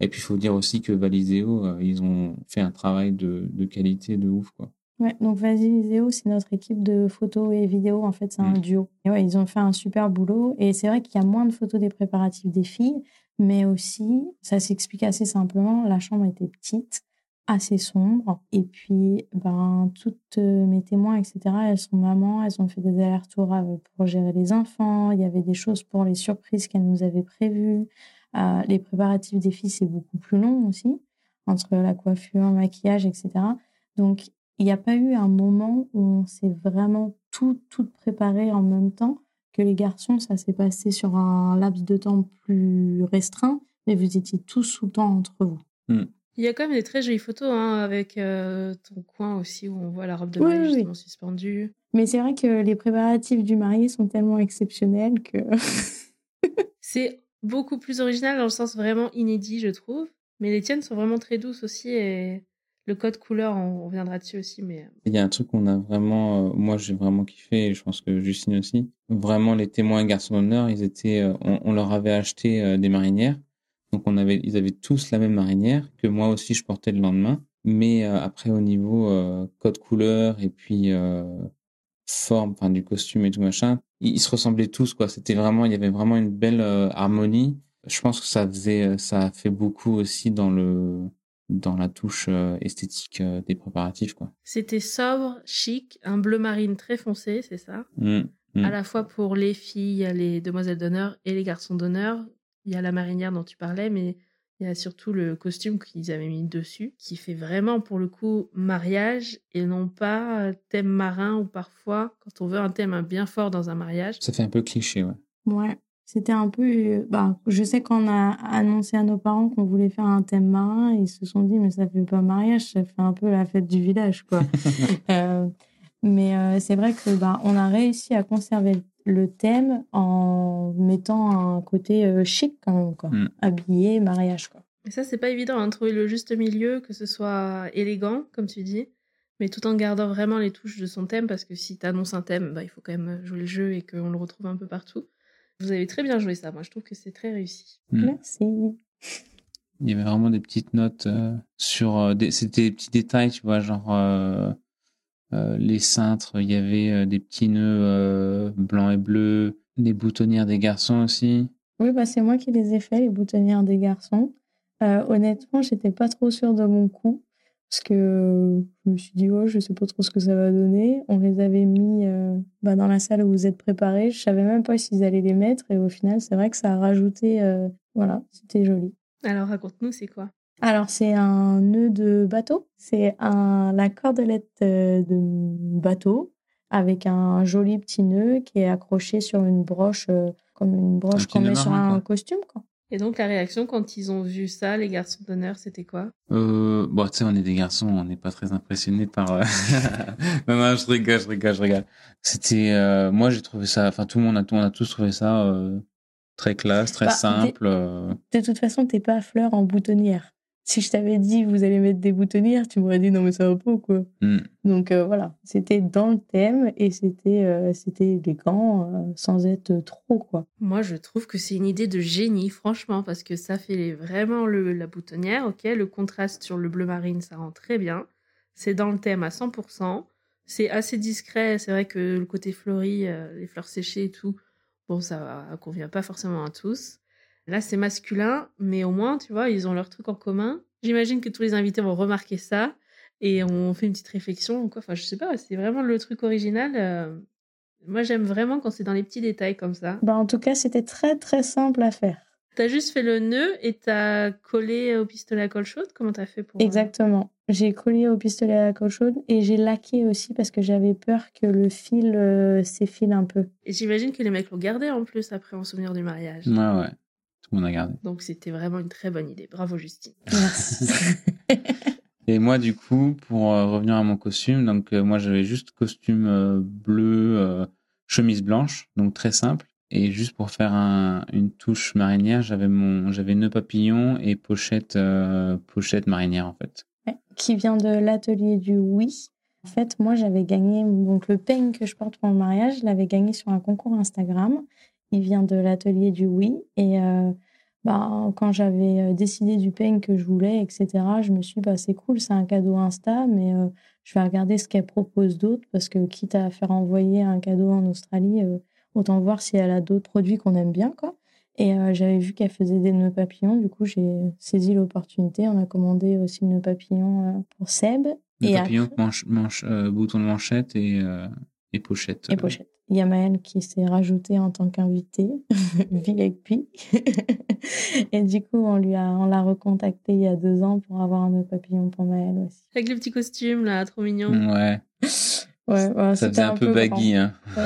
et puis il faut dire aussi que Valiseo, ils ont fait un travail de, de qualité de ouf quoi. Ouais, donc Vas-y Viséo, c'est notre équipe de photos et vidéos. En fait, c'est un Mm. duo. Et ouais, ils ont fait un super boulot. Et c'est vrai qu'il y a moins de photos des préparatifs des filles, mais aussi, ça s'explique assez simplement, la chambre était petite, assez sombre. Et puis, ben, toutes euh, mes témoins, etc., elles sont mamans, elles ont fait des allers-retours euh, pour gérer les enfants. Il y avait des choses pour les surprises qu'elles nous avaient prévues. Euh, les préparatifs des filles, c'est beaucoup plus long aussi, entre la coiffure, le maquillage, etc. Donc, il n'y a pas eu un moment où on s'est vraiment tout, tout préparé en même temps que les garçons. Ça s'est passé sur un laps de temps plus restreint, mais vous étiez tous tout le temps entre vous. Il y a quand même des très jolies photos hein, avec euh, ton coin aussi où on voit la robe de mariée oui, oui. justement suspendue. Mais c'est vrai que les préparatifs du marié sont tellement exceptionnels que. (laughs) C'est beaucoup plus original dans le sens vraiment inédit, je trouve. Mais les tiennes sont vraiment très douces aussi et le code couleur, on reviendra dessus aussi. Mais Il y a un truc qu'on a vraiment, euh, moi j'ai vraiment kiffé et je pense que Justine aussi. Vraiment les témoins garçons d'honneur, ils étaient, euh, on, on leur avait acheté euh, des marinières, donc on avait, ils avaient tous la même marinière que moi aussi je portais le lendemain. Mais euh, après au niveau euh, code couleur et puis euh, forme, enfin du costume et tout machin, ils, ils se ressemblaient tous quoi. C'était vraiment, il y avait vraiment une belle euh, harmonie. Je pense que ça faisait, euh, ça a fait beaucoup aussi dans le dans la touche euh, esthétique euh, des préparatifs quoi. c'était sobre, chic, un bleu marine très foncé, c'est ça? Mm. Mm. À la fois pour les filles, les demoiselles d'honneur et les garçons d'honneur. Il y a la marinière dont tu parlais, mais il y a surtout le costume qu'ils avaient mis dessus, qui fait vraiment pour le coup mariage et non pas euh, thème marin ou parfois quand on veut un thème bien fort dans un mariage. Ça fait un peu cliché, ouais. Ouais. C'était un peu. Bah, je sais qu'on a annoncé à nos parents qu'on voulait faire un thème marin. Ils se sont dit, mais ça fait pas mariage, ça fait un peu la fête du village, quoi. (laughs) Euh, mais euh, c'est vrai que bah, on a réussi à conserver le thème en mettant un côté euh, chic quand même, quoi. Mm. Habillé, mariage, quoi. Et ça, c'est pas évident, hein, trouver le juste milieu, que ce soit élégant, comme tu dis, mais tout en gardant vraiment les touches de son thème, parce que si tu annonces un thème, bah, il faut quand même jouer le jeu et qu'on le retrouve un peu partout. Vous avez très bien joué ça, moi je trouve que c'est très réussi. Mm. Merci. Il y avait vraiment des petites notes euh, sur euh, des, c'était des petits détails, tu vois, genre euh, euh, les cintres, il y avait euh, des petits nœuds euh, blancs et bleus, les boutonnières des garçons aussi. Oui, bah, c'est moi qui les ai fait, les boutonnières des garçons. Euh, honnêtement, j'étais pas trop sûre de mon coup. Parce que euh, je me suis dit, oh, je sais pas trop ce que ça va donner. On les avait mis euh, bah, dans la salle où vous êtes préparés. Je savais même pas s'ils allaient les mettre. Et au final, c'est vrai que ça a rajouté. euh, voilà, c'était joli. Alors raconte-nous, c'est quoi? Alors, c'est un nœud de bateau. C'est un, la cordelette euh, de bateau avec un joli petit nœud qui est accroché sur une broche, euh, comme une broche qu'on met sur un quoi. costume. Quoi. Et donc la réaction quand ils ont vu ça, les garçons d'honneur, c'était quoi? Euh, bon, tu sais, on est des garçons, on n'est pas très impressionnés par. euh, (laughs) non, non, je rigole, je rigole, je rigole. C'était, euh, moi, j'ai trouvé ça. Enfin, tout le monde a, on a tous trouvé ça euh, très classe, très Bah, simple. euh. De toute façon, t'es pas à fleur en boutonnière. Si je t'avais dit vous allez mettre des boutonnières, tu m'aurais dit non mais ça va pas ou quoi. Mm. Donc euh, voilà, c'était dans le thème et c'était euh, c'était élégant euh, sans être trop quoi. Moi, je trouve que c'est une idée de génie, franchement, parce que ça fait vraiment le, la boutonnière, ok Le contraste sur le bleu marine, ça rend très bien. C'est dans le thème à 100%. C'est assez discret. C'est vrai que le côté fleuri, euh, les fleurs séchées et tout, bon, ça convient pas forcément à tous. Là, c'est masculin, mais au moins, tu vois, ils ont leur truc en commun. J'imagine que tous les invités vont remarquer ça et on fait une petite réflexion ou quoi. Enfin, je sais pas, c'est vraiment le truc original. euh, Moi, j'aime vraiment quand c'est dans les petits détails comme ça. Bah en tout cas, c'était très très simple à faire. T'as juste fait le nœud et t'as collé au pistolet à colle chaude? Comment t'as fait pour... euh, Exactement. J'ai collé au pistolet à colle chaude et j'ai laqué aussi parce que j'avais peur que le fil euh, s'effile un peu. Et j'imagine que les mecs l'ont gardé en plus après en souvenir du mariage. Ouais, ouais. Tout le monde a gardé. Donc c'était vraiment une très bonne idée. Bravo Justine. Merci. (laughs) Et moi, du coup, pour euh, revenir à mon costume, donc euh, moi j'avais juste costume euh, bleu, euh, chemise blanche, donc très simple. Et juste pour faire un, une touche marinière, j'avais mon, j'avais nœud papillon et pochette, euh, pochette marinière en fait. Ouais, qui vient de l'atelier du Oui. En fait, moi, j'avais gagné donc le peigne que je porte pour le mariage, je l'avais gagné sur un concours Instagram. Il vient de l'atelier du Oui. Et euh, bah, quand j'avais euh, décidé du peigne que je voulais, etc., je me suis dit, bah, c'est cool, c'est un cadeau Insta, mais euh, je vais regarder ce qu'elle propose d'autre parce que quitte à faire envoyer un cadeau en Australie, euh, autant voir si elle a d'autres produits qu'on aime bien, quoi. Et j'avais vu qu'elle faisait des nœuds papillons, du coup j'ai saisi l'opportunité. On a commandé aussi le nœud papillon pour Seb Et papillon, après- manche, manche, bouton de manchette et, et pochette. et pochette. Il y a Maëlle qui s'est rajoutée en tant qu'invitée, (laughs) VIP. (laughs) et du coup, on lui a, on l'a recontacté il y a deux ans pour avoir un papillon pour Maëlle aussi. Avec le petit costume là, trop mignon. Ouais, Ouais, ouais, ça c'était faisait un, peu grand. baggy. Hein. Ouais.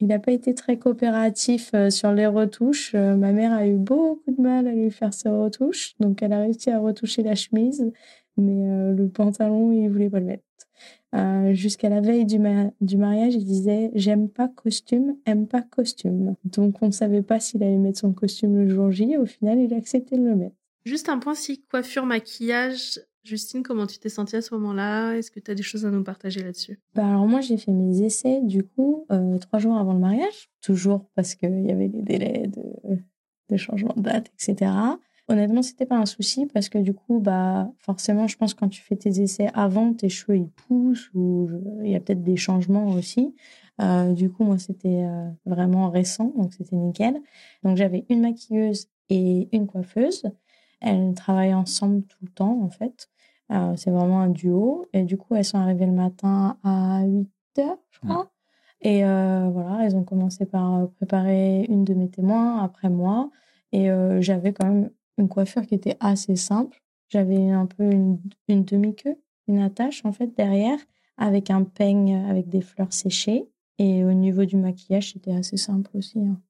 Il n'a pas été très coopératif euh, sur les retouches. Euh, ma mère a eu beaucoup de mal à lui faire ses retouches. Donc, elle a réussi à retoucher la chemise, mais euh, le pantalon, il voulait pas le mettre. Euh, Jusqu'à la veille du, ma- du mariage, il disait J'aime pas costume, aime pas costume. Donc, on ne savait pas s'il allait mettre son costume le jour J. Au final, il a accepté de le mettre. Juste un point si coiffure, maquillage. Justine, comment tu t'es sentie à ce moment-là? Est-ce que tu as des choses à nous partager là-dessus? Bah alors moi j'ai fait mes essais du coup euh, trois jours avant le mariage, toujours parce qu'il y avait les délais de, de changement de date, etc. Honnêtement c'était pas un souci parce que du coup bah forcément je pense que quand tu fais tes essais avant tes cheveux ils poussent ou il y a peut-être des changements aussi. Euh, du coup moi c'était euh, vraiment récent donc c'était nickel. Donc j'avais une maquilleuse et une coiffeuse. Elles travaillent ensemble tout le temps en fait. Euh, c'est vraiment un duo. Et du coup, elles sont arrivées le matin à 8 heures, je crois. Et euh, voilà, elles ont commencé par préparer une de mes témoins après moi. Et euh, j'avais quand même une coiffure qui était assez simple. J'avais un peu une, demi-queue, une attache en fait derrière, avec un peigne avec des fleurs séchées. Et au niveau du maquillage, c'était assez simple aussi. hein.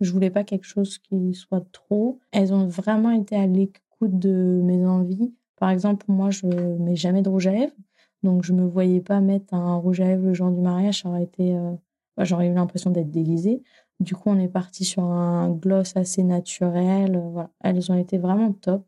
Je voulais pas quelque chose qui soit trop. Elles ont vraiment été à l'écoute de mes envies. Par exemple, moi, je mets jamais de rouge à lèvres. Donc, je me voyais pas mettre un rouge à lèvres le jour du mariage. Ça aurait été, euh, bah, j'aurais eu l'impression d'être déguisée. Du coup, on est parti sur un gloss assez naturel. Euh, Voilà. Elles ont été vraiment top,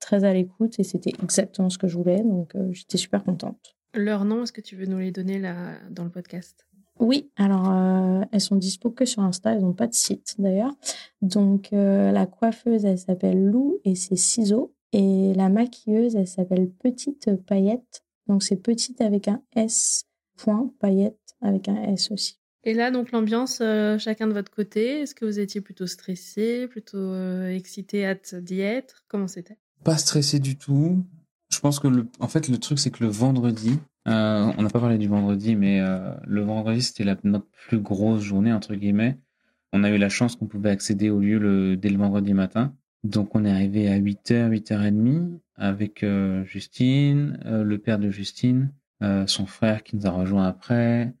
très à l'écoute et c'était exactement ce que je voulais. Donc, euh, j'étais super contente. Leur nom, est-ce que tu veux nous les donner là dans le podcast? Oui, alors euh, elles sont dispo que sur Insta, elles n'ont pas de site d'ailleurs. Donc euh, la coiffeuse, elle s'appelle Lou et c'est ciseaux. Et la maquilleuse, elle s'appelle Petite Paillette. Donc c'est petite avec un S, point, paillette avec un S aussi. Et là, donc l'ambiance, euh, chacun de votre côté, est-ce que vous étiez plutôt stressé, plutôt euh, excité, hâte d'y être? Comment c'était? Pas stressé du tout. Je pense que le, en fait, le truc, c'est que le vendredi, euh, on n'a pas parlé du vendredi, mais le vendredi, c'était la, notre plus grosse journée, entre guillemets. On a eu la chance qu'on pouvait accéder au lieu le, dès le vendredi matin. Donc, on est arrivé à 8h, 8h30 avec Justine, le père de Justine, son frère qui nous a rejoint après.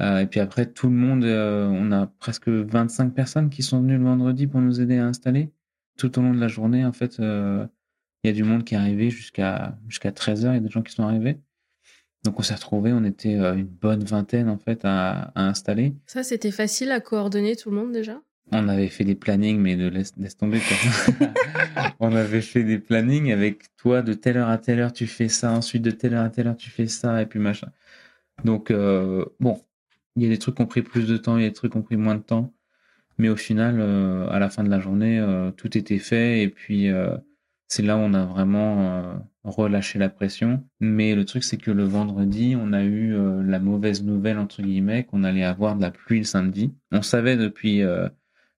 Euh, et puis après, tout le monde, euh, on a presque 25 personnes qui sont venues le vendredi pour nous aider à installer. Tout au long de la journée, en fait, euh, il y a du monde qui est arrivé jusqu'à jusqu'à 13h, il y a des gens qui sont arrivés. Donc on s'est retrouvés, on était euh, une bonne vingtaine en fait à, à installer. Ça, c'était facile à coordonner tout le monde déjà? On avait fait des plannings, mais de laisse, laisse tomber quoi. (laughs) on avait fait des plannings avec toi de telle heure à telle heure tu fais ça, ensuite de telle heure à telle heure tu fais ça, et puis machin. Donc euh, bon, il y a des trucs qui ont pris plus de temps, il y a des trucs qui ont pris moins de temps. Mais au final, euh, à la fin de la journée, euh, tout était fait et puis euh, c'est là où on a vraiment euh, relâché la pression. Mais le truc, c'est que le vendredi, on a eu euh, la mauvaise nouvelle, entre guillemets, qu'on allait avoir de la pluie le samedi. On savait depuis, euh,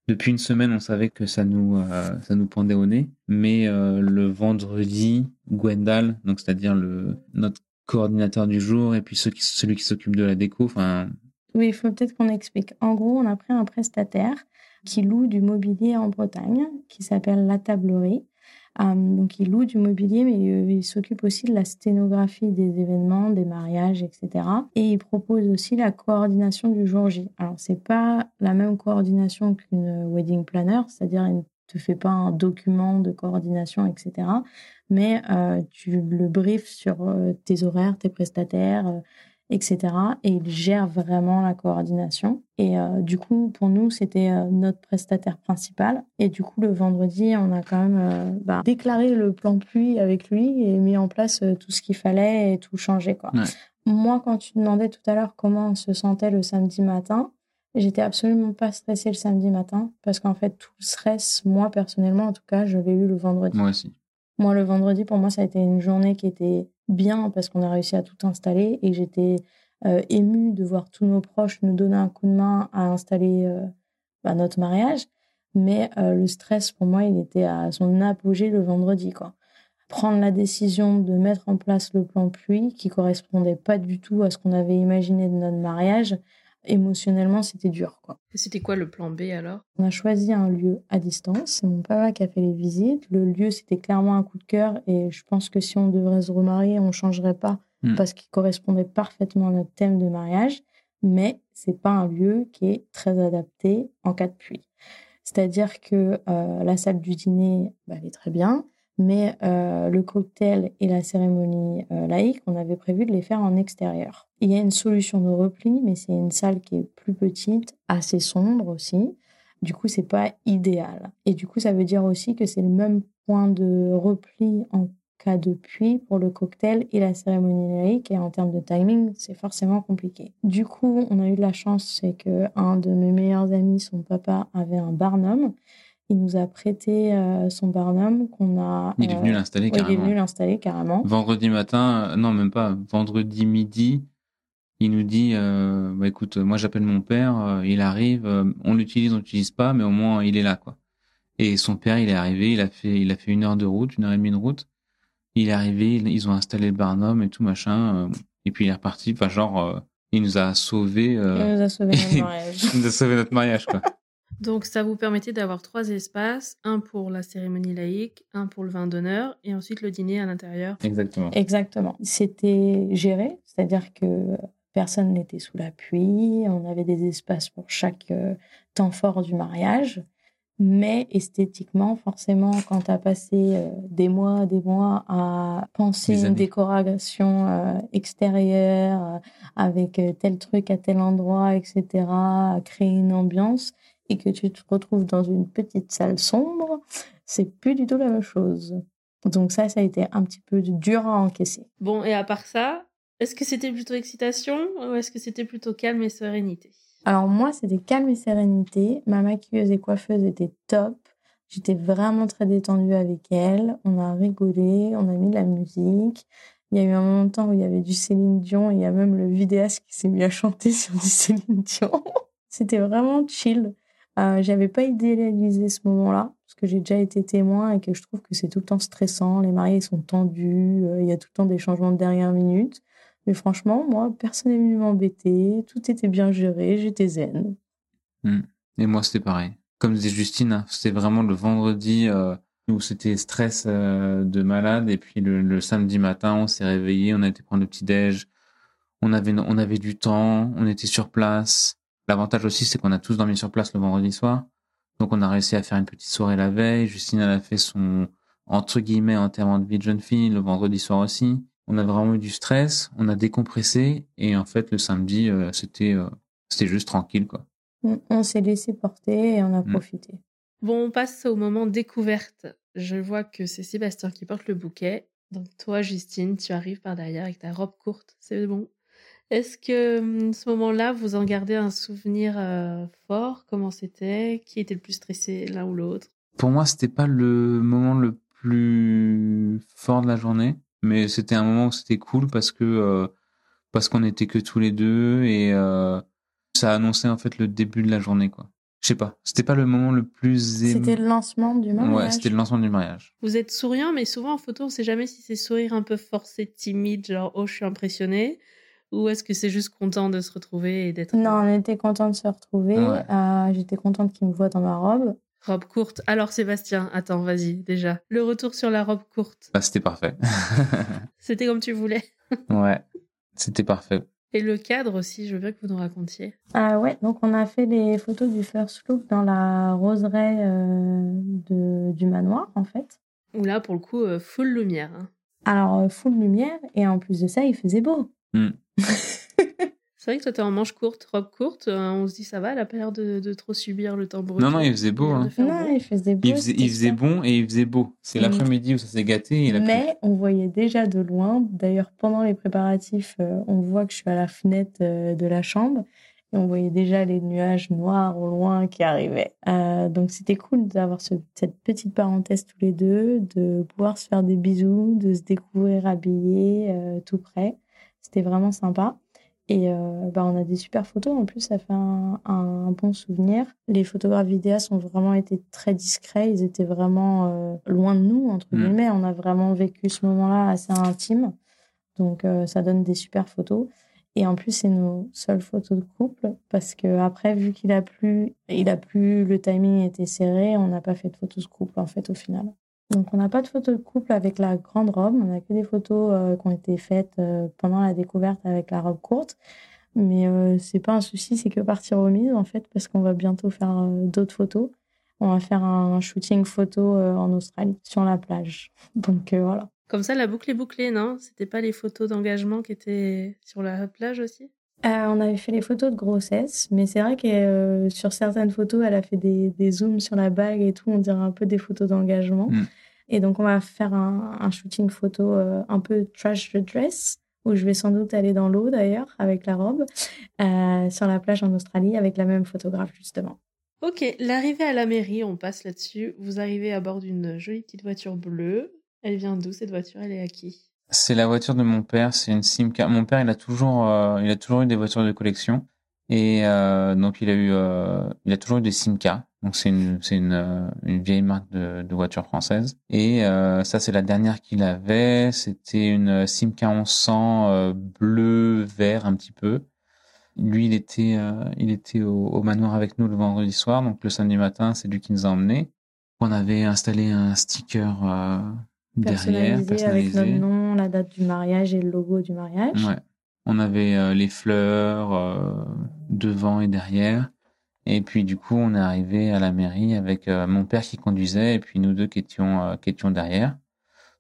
depuis une semaine, on savait que ça nous, ça nous pendait au nez. Mais le vendredi, Gwendal, donc c'est-à-dire le, notre coordinateur du jour et puis ceux qui, celui qui s'occupe de la déco, enfin, Oui, il faut peut-être qu'on explique. En gros, on a pris un prestataire qui loue du mobilier en Bretagne, qui s'appelle La Tablerie. donc, il loue du mobilier, mais il, s'occupe aussi de la sténographie des événements, des mariages, etc. Et il propose aussi la coordination du jour J. Alors, c'est pas la même coordination qu'une wedding planner, c'est-à-dire il ne te fait pas un document de coordination, etc. Mais euh, tu le briefes sur euh, tes horaires, tes prestataires, euh, etc. Et il gère vraiment la coordination. Et euh, du coup, pour nous, c'était euh, notre prestataire principal. Et du coup, le vendredi, on a quand même euh, bah, déclaré le plan pluie avec lui et mis en place tout ce qu'il fallait et tout changé. Quoi. Moi, quand tu demandais tout à l'heure comment on se sentait le samedi matin, j'étais absolument pas stressée le samedi matin parce qu'en fait, tout le stress, moi personnellement, en tout cas, je l'ai eu le vendredi. Moi aussi. Moi, le vendredi, pour moi, ça a été une journée qui était bien parce qu'on a réussi à tout installer et j'étais euh, émue de voir tous nos proches nous donner un coup de main à installer euh, bah, notre mariage. Mais euh, le stress, pour moi, il était à son apogée le vendredi. Prendre la décision de mettre en place le plan pluie qui correspondait pas du tout à ce qu'on avait imaginé de notre mariage, émotionnellement, c'était dur. Quoi. C'était quoi le plan B alors? On a choisi un lieu à distance. C'est mon papa qui a fait les visites. Le lieu, c'était clairement un coup de cœur et je pense que si on devrait se remarier, on ne changerait pas hmm. parce qu'il correspondait parfaitement à notre thème de mariage. Mais c'est pas un lieu qui est très adapté en cas de pluie. C'est-à-dire que euh, la salle du dîner, bah, elle est très bien, mais euh, le cocktail et la cérémonie euh, laïque, on avait prévu de les faire en extérieur. Il y a une solution de repli, mais c'est une salle qui est plus petite, assez sombre aussi. Du coup, c'est pas idéal. Et du coup, ça veut dire aussi que c'est le même point de repli en cas de pluie pour le cocktail et la cérémonie laïque. Et en termes de timing, c'est forcément compliqué. Du coup, on a eu de la chance, c'est que un de mes meilleurs amis, son papa, avait un barnum il nous a prêté euh, son barnum qu'on a. Il est venu euh, l'installer carrément. Il est venu l'installer carrément. Vendredi matin, euh, non même pas, vendredi midi, il nous dit, bah, écoute, moi j'appelle mon père, il arrive, on l'utilise, on l'utilise pas, mais au moins il est là quoi. Et son père, il est arrivé, il a fait, il a fait une heure de route, une heure et demie de route. Il est arrivé, ils ont installé le barnum et tout machin, et puis il est reparti. Enfin genre, il nous a sauvé. il nous a sauvé (laughs) notre mariage. il nous a sauvé notre mariage quoi. Donc ça vous permettait d'avoir trois espaces, un pour la cérémonie laïque, un pour le vin d'honneur et ensuite le dîner à l'intérieur. Exactement. Exactement. C'était géré, c'est-à-dire que personne n'était sous la pluie, on avait des espaces pour chaque euh, temps fort du mariage. Mais esthétiquement, forcément, quand tu as passé euh, des mois, des mois à penser une décoration euh, extérieure avec tel truc à tel endroit, etc., à créer une ambiance, et que tu te retrouves dans une petite salle sombre, c'est plus du tout la même chose. Donc ça, ça a été un petit peu dur à encaisser. Bon, et à part ça, est-ce que c'était plutôt excitation ou est-ce que c'était plutôt calme et sérénité? Alors moi, c'était calme et sérénité. Ma maquilleuse et coiffeuse était top. J'étais vraiment très détendue avec elle. On a rigolé, on a mis de la musique. Il y a eu un moment de temps où il y avait du Céline Dion. Il y a même le vidéaste qui s'est mis à chanter sur du (laughs) Céline Dion. C'était vraiment chill. Euh, j'avais pas idéalisé ce moment-là parce que j'ai déjà été témoin et que je trouve que c'est tout le temps stressant. Les mariés sont tendus, euh, il y a tout le temps des changements de dernière minute. Mais franchement, moi, personne n'est venu m'embêter, tout était bien géré, j'étais zen. Hmm. Et moi, c'était pareil. Comme disait Justine, hein, c'était vraiment le vendredi euh, où c'était stress de malade et puis le, samedi matin, on s'est réveillé, on a été prendre le petit déj, on avait on avait du temps, on était sur place. L'avantage aussi, c'est qu'on a tous dormi sur place le vendredi soir. Donc on a réussi à faire une petite soirée la veille. Justine, elle a fait son, entre guillemets, enterrement de vie de jeune fille le vendredi soir aussi. On a vraiment eu du stress, on a décompressé et en fait le samedi, euh, c'était euh, c'était juste tranquille quoi. On, s'est laissé porter et on a mm. profité. Bon, on passe au moment découverte. Je vois que c'est Sébastien qui porte le bouquet. Donc toi, Justine, tu arrives par derrière avec ta robe courte. C'est bon est-ce que hum, ce moment-là, vous en gardez un souvenir euh, fort? Comment c'était? Qui était le plus stressé, l'un ou l'autre? Pour moi, c'était pas le moment le plus fort de la journée, mais c'était un moment où c'était cool parce que euh, parce qu'on était que tous les deux et euh, ça annonçait en fait le début de la journée, quoi. Je sais pas, c'était pas le moment le plus. C'était le lancement du mariage? Ouais, c'était le lancement du mariage. Vous êtes souriant, mais souvent en photo, on sait jamais si c'est sourire un peu forcé, timide, genre oh je suis impressionné, ou est-ce que c'est juste content de se retrouver et d'être... Non, on était content de se retrouver. Euh, j'étais contente qu'il me voit dans ma robe. Robe courte. Alors Sébastien, attends, vas-y déjà. Le retour sur la robe courte. Bah, c'était parfait. (laughs) C'était comme tu voulais. ouais, c'était parfait. Et le cadre aussi, je veux que vous nous racontiez. Ah ouais, donc on a fait les photos du first look dans la roseraie euh, de, du manoir, en fait. Ou là, pour le coup, euh, full lumière. hein. Alors, full lumière, et en plus de ça, il faisait beau. Hmm. (laughs) C'est vrai que toi, t'es en manche courte, robe courte. euh, on se dit, ça va, elle a pas l'air de, de trop subir le temps brut. Non, non, il faisait beau, a l'air de hein. faire Non, beau. il faisait beau. Il faisait, il bon et il faisait beau. C'est l'après-midi où ça s'est gâté et. Mais on voyait déjà de loin. D'ailleurs, pendant les préparatifs, euh, on voit que je suis à la fenêtre euh, de la chambre et on voyait déjà les nuages noirs au loin qui arrivaient. Euh, donc c'était cool d'avoir ce- cette petite parenthèse tous les deux, de pouvoir se faire des bisous, de se découvrir habillés euh, tout près. C'était vraiment sympa. Et euh, bah, on a des super photos. En plus, ça fait un, un bon souvenir. Les photographes vidéastes ont vraiment été très discrets. Ils étaient vraiment euh, loin de nous, entre Mm. guillemets. On a vraiment vécu ce moment-là assez intime. Donc, euh, ça donne des super photos. Et en plus, c'est nos seules photos de couple. Parce que après, vu qu'il a plu, il a plu, le timing était serré, on n'a pas fait de photos de couple, en fait, au final. Donc, on n'a pas de photos de couple avec la grande robe. On n'a que des photos euh, qui ont été faites euh, pendant la découverte avec la robe courte. Mais euh, c'est pas un souci, c'est que partie remise, en fait, parce qu'on va bientôt faire euh, d'autres photos. On va faire un shooting photo euh, en Australie, sur la plage. (laughs) Donc, euh, voilà. Comme ça, la boucle est bouclée, non? C'était pas les photos d'engagement qui étaient sur la plage aussi? Euh, on avait fait les photos de grossesse, mais c'est vrai que euh, sur certaines photos, elle a fait des, des zooms sur la bague et tout, on dirait un peu des photos d'engagement. Mm. Et donc, on va faire un, un shooting photo euh, un peu trash the dress, où je vais sans doute aller dans l'eau d'ailleurs, avec la robe, euh, sur la plage en Australie, avec la même photographe justement. Ok, l'arrivée à la mairie, on passe là-dessus. Vous arrivez à bord d'une jolie petite voiture bleue. Elle vient d'où cette voiture? Elle est à qui? C'est la voiture de mon père, c'est une Simca. Mon père, il a toujours, euh, il a toujours eu des voitures de collection et euh, donc il a eu, euh, il a toujours eu des Simca. Donc c'est une, c'est une, euh, une vieille marque de, de voiture française. Et euh, ça, c'est la dernière qu'il avait. C'était une Simca 1100 euh, bleu vert un petit peu. Lui, il était, euh, il était au, au manoir avec nous le vendredi soir, donc le samedi matin, c'est lui qui nous a emmenés. On avait installé un sticker euh, derrière, Personnalisé avec notre nom, la date du mariage et le logo du mariage. Ouais. On avait euh, les fleurs euh, devant et derrière. Et puis du coup, on est arrivé à la mairie avec euh, mon père qui conduisait et puis nous deux qui étions, euh, qui étions derrière.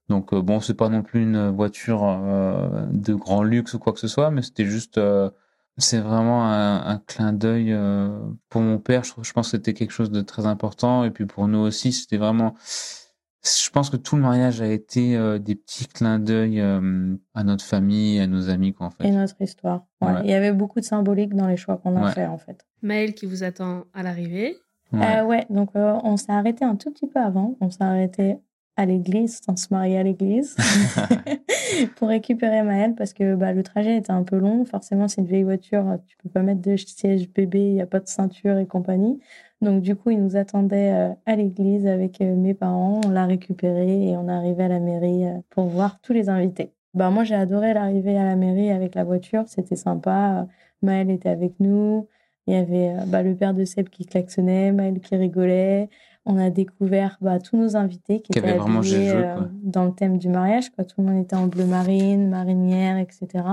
Donc euh, bon, c'est pas non plus une voiture euh, de grand luxe ou quoi que ce soit, mais c'était juste, euh, c'est vraiment un, un clin d'œil pour mon père. Je, je pense que c'était quelque chose de très important et puis pour nous aussi, c'était vraiment. Je pense que tout le mariage a été euh, des petits clins d'œil euh, à notre famille, à nos amis, quoi, en fait. Et notre histoire. Ouais. Ouais. Il y avait beaucoup de symbolique dans les choix qu'on a Ouais. fait en fait. Maëlle qui vous attend à l'arrivée. Ouais. Euh, ouais, donc euh, on s'est arrêté un tout petit peu avant. On s'est arrêté à l'église, sans se marier à l'église, (laughs) (laughs) pour récupérer Maëlle parce que bah, le trajet était un peu long. Forcément, c'est une vieille voiture, tu peux pas mettre de siège bébé, il n'y a pas de ceinture et compagnie. Donc du coup, il nous attendait euh, à l'église avec euh, mes parents. On l'a récupéré et on est arrivé à la mairie euh, pour voir tous les invités. Bah, moi, j'ai adoré l'arrivée à la mairie avec la voiture. C'était sympa. Maëlle était avec nous. Il y avait bah, le père de Seb qui klaxonnait, Maëlle qui rigolait. On a découvert bah, tous nos invités qui Qui étaient vraiment habillés jeu, euh, dans le thème du mariage. Quoi. Tout le monde était en bleu marine, marinière, etc.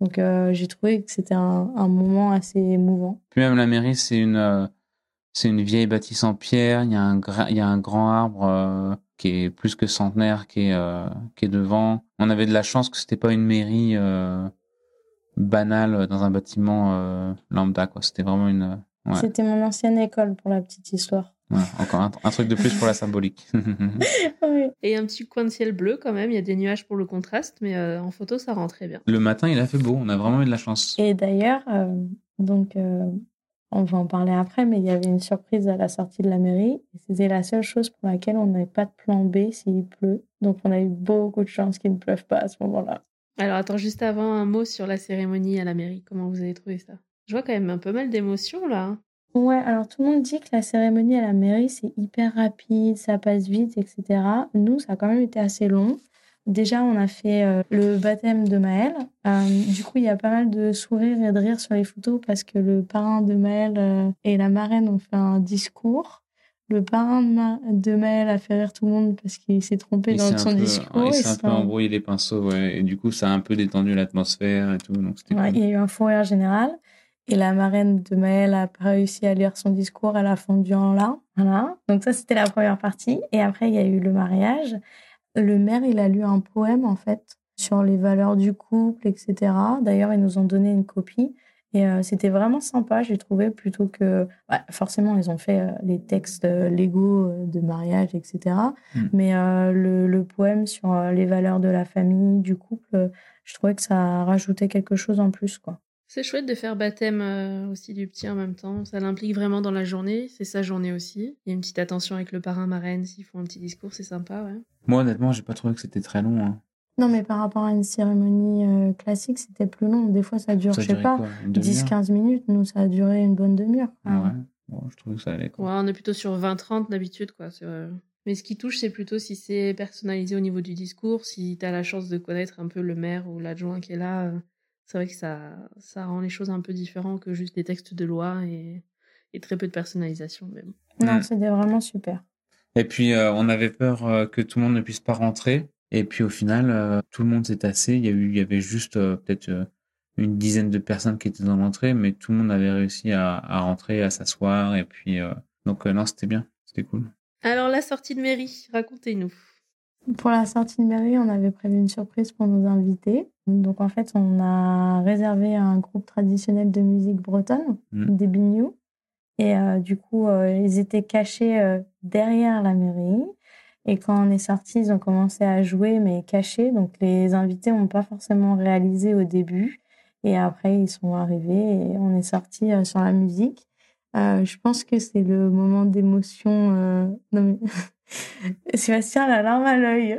Donc euh, j'ai trouvé que c'était un, un moment assez émouvant. Puis même la mairie, c'est une, euh, c'est une vieille bâtisse en pierre. Il y a un, il y a un grand arbre qui est plus que centenaire, qui est, qui est devant. On avait de la chance que c'était pas une mairie banale dans un bâtiment lambda, quoi. C'était vraiment une, ouais, C'était mon ancienne école pour la petite histoire. Ouais, encore un, un truc de plus pour la symbolique. (laughs) Et un petit coin de ciel bleu quand même. Il y a des nuages pour le contraste, mais euh, en photo, ça rend très bien. Le matin, il a fait beau. On a vraiment eu de la chance. Et d'ailleurs, euh, donc, euh, on va en parler après, mais il y avait une surprise à la sortie de la mairie. C'était la seule chose pour laquelle on n'avait pas de plan B s'il pleut. Donc, on a eu beaucoup de chance qu'il ne pleuve pas à ce moment-là. Alors attends, juste avant, un mot sur la cérémonie à la mairie. Comment vous avez trouvé ça? Je vois quand même un peu mal d'émotions là. Ouais, alors tout le monde dit que la cérémonie à la mairie, c'est hyper rapide, ça passe vite, etc. Nous, ça a quand même été assez long. Déjà, on a fait euh, le baptême de Maëlle. Euh, du coup, il y a pas mal de sourires et de rires sur les photos parce que le parrain de Maëlle euh, et la marraine ont fait un discours. Le parrain de Maël a fait rire tout le monde parce qu'il s'est trompé dans son discours. Il s'est un peu embrouillé les pinceaux, ouais. Et du coup, ça a un peu détendu l'atmosphère et tout. Donc ouais, Il y a eu un fou rire général. Et la marraine de Maël a pas réussi à lire son discours, elle a fondu en larmes. Voilà. Donc ça, c'était la première partie. Et après, il y a eu le mariage. Le maire, il a lu un poème, en fait, sur les valeurs du couple, etc. D'ailleurs, ils nous ont donné une copie. Et euh, c'était vraiment sympa, j'ai trouvé, plutôt que... Bah, forcément, ils ont fait euh, les textes euh, légaux de mariage, etc. Hmm. Mais le, le, poème sur les valeurs de la famille, du couple, je trouvais que ça rajoutait quelque chose en plus, quoi. C'est chouette de faire baptême euh, aussi du petit en même temps. Ça l'implique vraiment dans la journée. C'est sa journée aussi. Il y a une petite attention avec le parrain, marraine. S'ils font un petit discours, c'est sympa, ouais. Moi, honnêtement, j'ai pas trouvé que c'était très long. Hein. Non, mais par rapport à une cérémonie euh, classique, c'était plus long. Des fois, ça dure, je sais pas, 10-15 minutes. Nous, ça a duré une bonne demi-heure. Ouais, je trouve que ça allait. Ouais, on est plutôt sur 20-30 d'habitude, quoi. Mais ce qui touche, c'est plutôt si c'est personnalisé au niveau du discours, si tu as la chance de connaître un peu le maire ou l'adjoint qui est là. C'est vrai que ça, ça rend les choses un peu différentes que juste des textes de loi et, et très peu de personnalisation même. Non, c'était vraiment super. Et puis euh, on avait peur euh, que tout le monde ne puisse pas rentrer. Et puis au final, euh, tout le monde s'est tassé. Il y a eu, il y avait juste peut-être une dizaine de personnes qui étaient dans l'entrée, mais tout le monde avait réussi à, à rentrer, à s'asseoir. Et puis donc non, c'était bien, c'était cool. Alors la sortie de mairie, racontez-nous. Pour la sortie de mairie, on avait prévu une surprise pour nos invités. Donc en fait, on a réservé un groupe traditionnel de musique bretonne, mmh. des Bignou. Et euh, du coup, euh, ils étaient cachés euh, derrière la mairie. Et quand on est sorti, ils ont commencé à jouer, mais cachés. Donc les invités n'ont pas forcément réalisé au début. Et après, ils sont arrivés et on est sorti sur la musique. je pense que c'est le moment d'émotion. Non, mais... (laughs) Sébastien la larme à l'œil.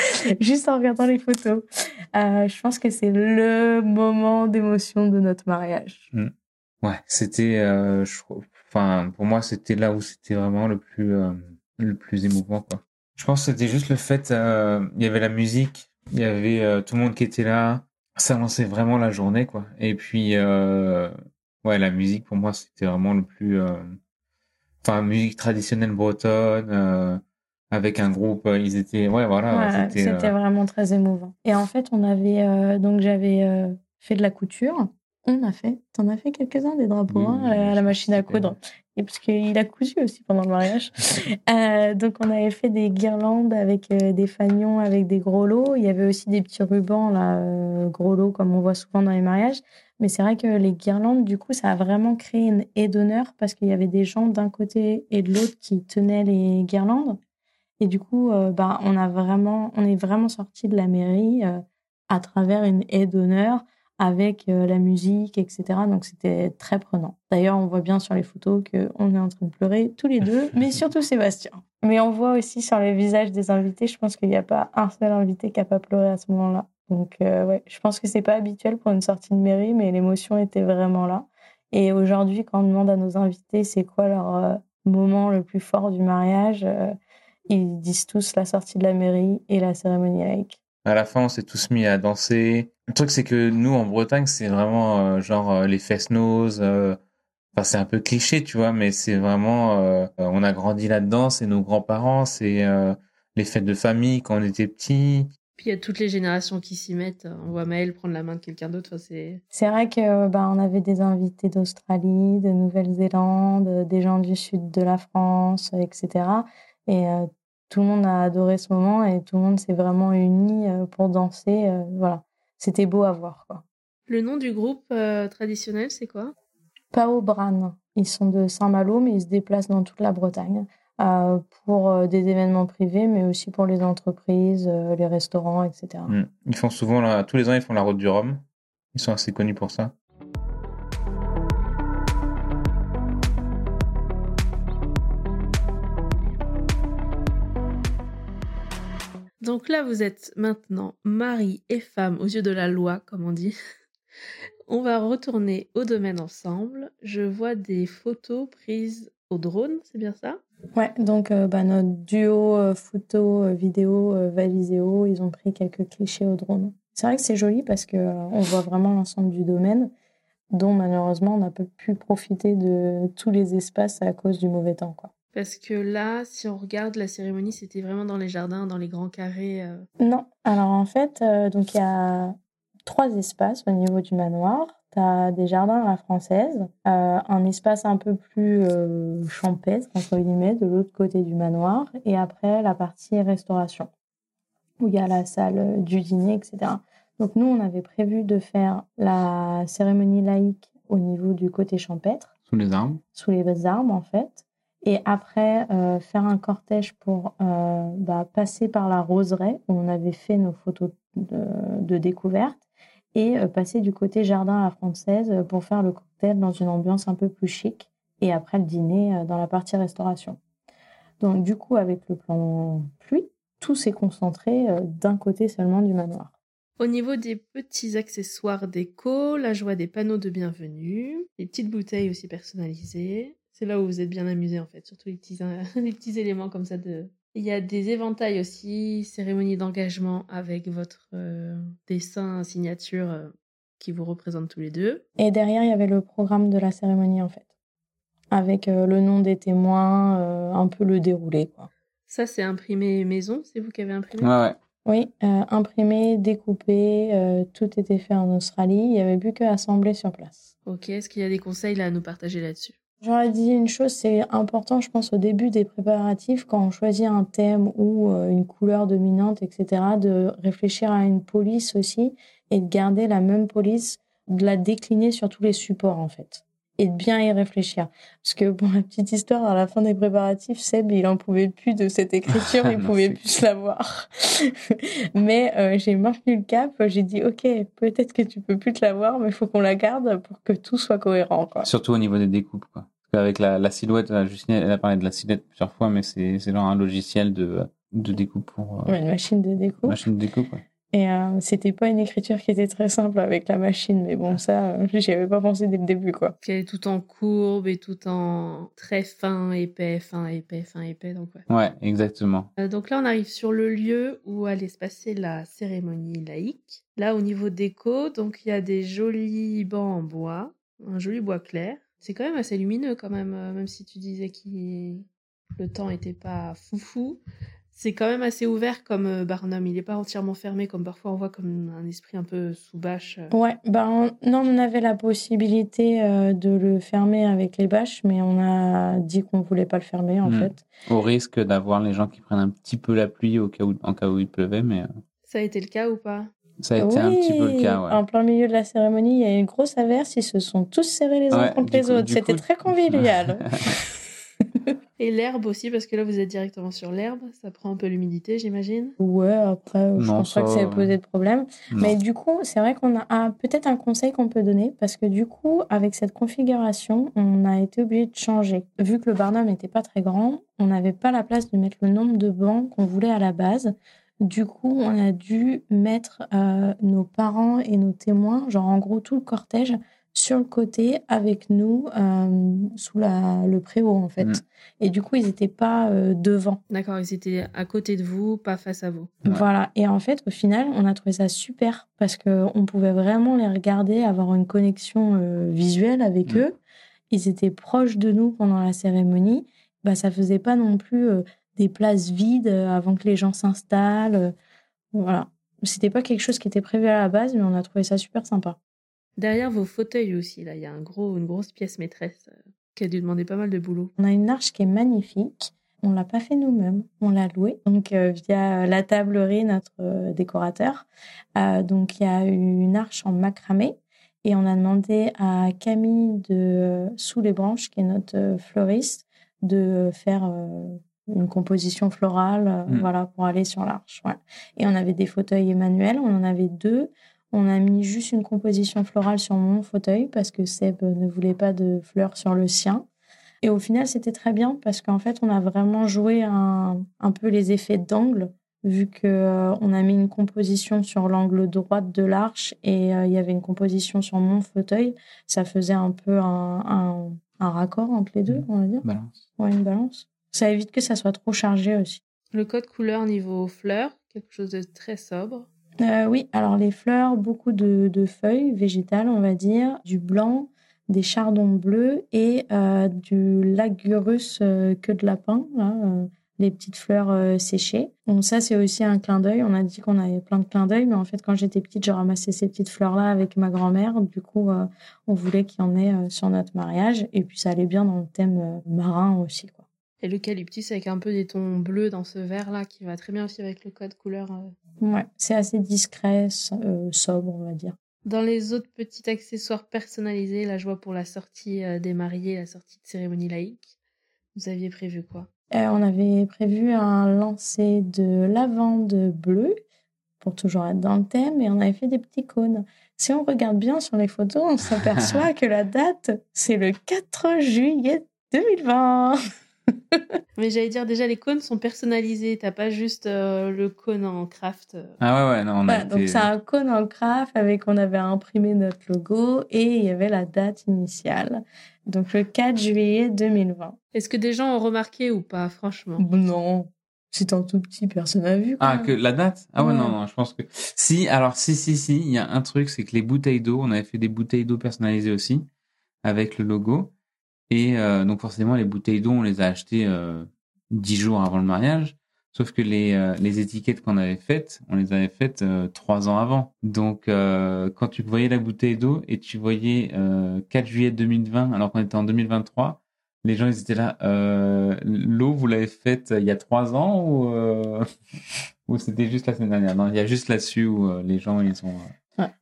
(laughs) Juste en regardant les photos. Euh, je pense que c'est le moment d'émotion de notre mariage. Mm. Ouais, c'était, euh, enfin, pour moi, c'était là où c'était vraiment le plus, euh, le plus émouvant, quoi. Je pense que c'était juste le fait, il y avait la musique, il y avait tout le monde qui était là, ça lançait vraiment la journée, quoi. Et puis, ouais, la musique, pour moi, c'était vraiment le plus, enfin musique traditionnelle bretonne euh, avec un groupe euh, ils étaient ouais voilà c'était euh, vraiment très émouvant. Et en fait on avait donc j'avais fait de la couture. On a fait t'en as fait quelques-uns des drapeaux hein, à la machine à coudre et parce qu'il a cousu aussi pendant le mariage. (laughs) Donc on avait fait des guirlandes avec des fanions avec des gros lots. Il y avait aussi des petits rubans là gros lots comme on voit souvent dans les mariages. Mais c'est vrai que les guirlandes, du coup, ça a vraiment créé une haie d'honneur parce qu'il y avait des gens d'un côté et de l'autre qui tenaient les guirlandes. Et du coup, euh, bah, on a vraiment, on est vraiment sorti de la mairie euh, à travers une haie d'honneur avec euh, la musique, etc. Donc c'était très prenant. D'ailleurs, on voit bien sur les photos qu'on est en train de pleurer tous les deux, (laughs) mais surtout Sébastien. Mais on voit aussi sur les visages des invités, je pense qu'il n'y a pas un seul invité qui n'a pas pleuré à ce moment-là. Donc, euh, ouais, je pense que c'est pas habituel pour une sortie de mairie, mais l'émotion était vraiment là. Et aujourd'hui, quand on demande à nos invités c'est quoi leur euh, moment le plus fort du mariage, euh, ils disent tous la sortie de la mairie et la cérémonie laïque. À la fin, on s'est tous mis à danser. Le truc, c'est que nous, en Bretagne, c'est vraiment genre les fest-noz. Enfin, c'est un peu cliché, tu vois, mais c'est vraiment. on a grandi là-dedans, c'est nos grands-parents, c'est les fêtes de famille quand on était petits. Puis il y a toutes les générations qui s'y mettent. On voit Maëlle prendre la main de quelqu'un d'autre. c'est... c'est vrai que bah, on avait des invités d'Australie, de Nouvelle-Zélande, des gens du sud de la France, etc. Et euh, tout le monde a adoré ce moment et tout le monde s'est vraiment uni euh, pour danser. Euh, voilà, c'était beau à voir. Quoi. Le nom du groupe traditionnel, c'est quoi? Pao Bran. Ils sont de Saint-Malo, mais ils se déplacent dans toute la Bretagne. Euh, pour euh, des événements privés, mais aussi pour les entreprises, euh, les restaurants, etc. Mm. Ils font souvent, tous les ans, ils font la route du Rhum. Ils sont assez connus pour ça. Donc là, vous êtes maintenant mari et femme aux yeux de la loi, comme on dit. On va retourner au domaine ensemble. Je vois des photos prises au drone, c'est bien ça? Ouais, donc euh, bah, notre duo euh, photo, euh, vidéo, Valiséo, ils ont pris quelques clichés au drone. C'est vrai que c'est joli parce que on voit vraiment l'ensemble du domaine. dont malheureusement on n'a pas pu profiter de tous les espaces à cause du mauvais temps. Parce que là, si on regarde la cérémonie, c'était vraiment dans les jardins, dans les grands carrés. euh. Non, alors en fait, euh, donc il y a trois espaces au niveau du manoir. Tu as des jardins à la française, euh, un espace un peu plus euh, champêtre, entre guillemets, de l'autre côté du manoir, et après la partie restauration, où il y a la salle du dîner, etc. Donc nous, on avait prévu de faire la cérémonie laïque au niveau du côté champêtre, Sous les arbres. sous les arbres en fait. Et après, euh, faire un cortège pour euh, bah, passer par la roseraie où on avait fait nos photos de, découverte et euh, passer du côté jardin à la française pour faire le cocktail dans une ambiance un peu plus chic et après le dîner dans la partie restauration. Donc du coup, avec le plan pluie, tout s'est concentré d'un côté seulement du manoir. Au niveau des petits accessoires déco, là je vois des panneaux de bienvenue, des petites bouteilles aussi personnalisées. C'est là où vous êtes bien amusés en fait, surtout les petits, (laughs) les petits éléments comme ça de... Il y a des éventails aussi, cérémonie d'engagement avec votre euh, dessin, signature euh, qui vous représente tous les deux. Et derrière, il y avait le programme de la cérémonie en fait, avec euh, le nom des témoins, euh, un peu le déroulé quoi. Ça c'est imprimé maison, c'est vous qui avez imprimé? Ouais, ouais. Oui, euh, imprimé, découpé, euh, tout était fait en Australie. Il n'y avait plus que assembler sur place. Ok, est-ce qu'il y a des conseils là à nous partager là-dessus? J'aurais dit une chose, c'est important, je pense, au début des préparatifs, quand on choisit un thème ou euh, une couleur dominante, etc., de réfléchir à une police aussi et de garder la même police, de la décliner sur tous les supports, en fait. Et de bien y réfléchir. Parce que, pour la petite histoire, à la fin des préparatifs, Seb, il en pouvait plus de cette écriture, il (laughs) Non, pouvait plus la voir. (laughs) mais euh, j'ai maintenu le cap, j'ai dit, OK, peut-être que tu peux plus te la voir, mais il faut qu'on la garde pour que tout soit cohérent, quoi. Surtout au niveau des découpes, quoi. Qu'avec la, la silhouette, là, Justine, elle a parlé de la silhouette plusieurs fois, mais c'est, genre un logiciel de, de découpe pour, euh, Ouais, une machine de découpe. machine de découpe, ouais. Et euh, c'était pas une écriture qui était très simple avec la machine, mais bon, ça, euh, j'y avais pas pensé dès le début, quoi. Qu'elle est tout en courbe et tout en très fin, épais, fin, épais, fin, épais, donc ouais. Ouais, exactement. Euh, donc là, on arrive sur le lieu où allait se passer la cérémonie laïque. Là, au niveau déco, donc il y a des jolis bancs en bois, un joli bois clair. C'est quand même assez lumineux quand même, euh, même si tu disais que le temps était pas foufou. C'est quand même assez ouvert comme euh, Barnum. Il n'est pas entièrement fermé comme parfois on voit comme un esprit un peu sous bâche. euh. Ouais, ben, non, on avait la possibilité euh, de le fermer avec les bâches, mais on a dit qu'on voulait pas le fermer, en Hmm. fait. Au risque d'avoir les gens qui prennent un petit peu la pluie au cas où, en cas où il pleuvait, mais Ça a été le cas ou pas? Ça a été un petit peu le cas, ouais. En plein milieu de la cérémonie, il y a eu une grosse averse, ils se sont tous serrés les uns Ouais, contre les coup- autres. C'était coup- très convivial. (laughs) Et l'herbe aussi, parce que là vous êtes directement sur l'herbe. Ça prend un peu l'humidité, j'imagine. ouais, après, je Non, pense pas que ça, ait posé de problème. Non. Mais du coup, c'est vrai qu'on a ah, peut-être un conseil qu'on peut donner parce que du coup, avec cette configuration, on a été obligé de changer. Vu que le Barnum n'était pas très grand, on n'avait pas la place de mettre le nombre de bancs qu'on voulait à la base. Du coup, on a dû mettre euh, nos parents et nos témoins, genre en gros tout le cortège, sur le côté avec nous euh, sous la, le préau en fait. Mm. Et du coup, ils n'étaient pas euh, devant. D'accord, ils étaient à côté de vous, pas face à vous. Ouais. Voilà. Et en fait, au final, on a trouvé ça super parce que on pouvait vraiment les regarder, avoir une connexion euh, visuelle avec Mm. eux. Ils étaient proches de nous pendant la cérémonie. Bah, ça faisait pas non plus euh, des places vides avant que les gens s'installent. voilà. C'était pas quelque chose qui était prévu à la base, mais on a trouvé ça super sympa. Derrière vos fauteuils aussi, là, il y a un gros, une grosse pièce maîtresse euh, qui a dû demander pas mal de boulot. On a une arche qui est magnifique. On l'a pas fait nous-mêmes, on l'a louée. Donc euh, via la tablerie, notre euh, décorateur. Euh, donc il y a eu une arche en macramé et on a demandé à Camille de Sous les branches, qui est notre fleuriste, de faire euh, une composition florale, euh, Mm. voilà, pour aller sur l'arche. ouais. Et on avait des fauteuils Emmanuel, on en avait deux. On a mis juste une composition florale sur mon fauteuil parce que Seb ne voulait pas de fleurs sur le sien. Et au final, c'était très bien parce qu'en fait, on a vraiment joué un, un peu les effets d'angle, vu que euh, on a mis une composition sur l'angle droit de l'arche et euh, il y avait une composition sur mon fauteuil. Ça faisait un peu un, un, un raccord entre les deux, on va dire. Balance. Ouais, une balance. Ça évite que ça soit trop chargé aussi. Le code couleur niveau fleurs, quelque chose de très sobre. Euh, oui, alors les fleurs, beaucoup de, feuilles végétales, on va dire, du blanc, des chardons bleus et euh, du lagurus euh, queue de lapin, les petites fleurs séchées. Donc ça, c'est aussi un clin d'œil. On a dit qu'on avait plein de clins d'œil, mais en fait, quand j'étais petite, j'ai ramassé ces petites fleurs-là avec ma grand-mère. Du coup, on voulait qu'il y en ait sur notre mariage. Et puis, ça allait bien dans le thème marin aussi. Quoi. Et l'eucalyptus avec un peu des tons bleus dans ce vert-là qui va très bien aussi avec le code couleur. Euh. Ouais, c'est assez discret, euh, sobre, on va dire. Dans les autres petits accessoires personnalisés, la joie pour la sortie euh, des mariés, la sortie de cérémonie laïque, vous aviez prévu quoi? On avait prévu un lancer de lavande bleue pour toujours être dans le thème et on avait fait des petits cônes. Si on regarde bien sur les photos, on s'aperçoit (laughs) que la date, c'est le 4 juillet 2020. (laughs) Mais j'allais dire déjà les cônes sont personnalisés, t'as pas juste euh, le cône en craft. Euh. Ah ouais ouais non. On a Donc c'est un cône en craft avec on avait imprimé notre logo et il y avait la date initiale. Donc le 4 juillet 2020. Est-ce que des gens ont remarqué ou pas franchement? Non. C'est un tout petit, personne n'a vu. Ah, que la date? Ah ouais, non, non, je pense que... Si, alors si, si, si, il y a un truc, c'est que les bouteilles d'eau, on avait fait des bouteilles d'eau personnalisées aussi, avec le logo. Et euh, donc forcément, les bouteilles d'eau, on les a achetées euh, dix jours avant le mariage. Sauf que les, euh, les étiquettes qu'on avait faites, on les avait faites trois ans avant. Donc quand tu voyais la bouteille d'eau et tu voyais 4 juillet 2020 alors qu'on était en 2023, les gens ils étaient là. L'eau, vous l'avez faite il y a trois ans ou, (laughs) ou c'était juste la semaine dernière? Non, il y a juste là-dessus où les gens ils ont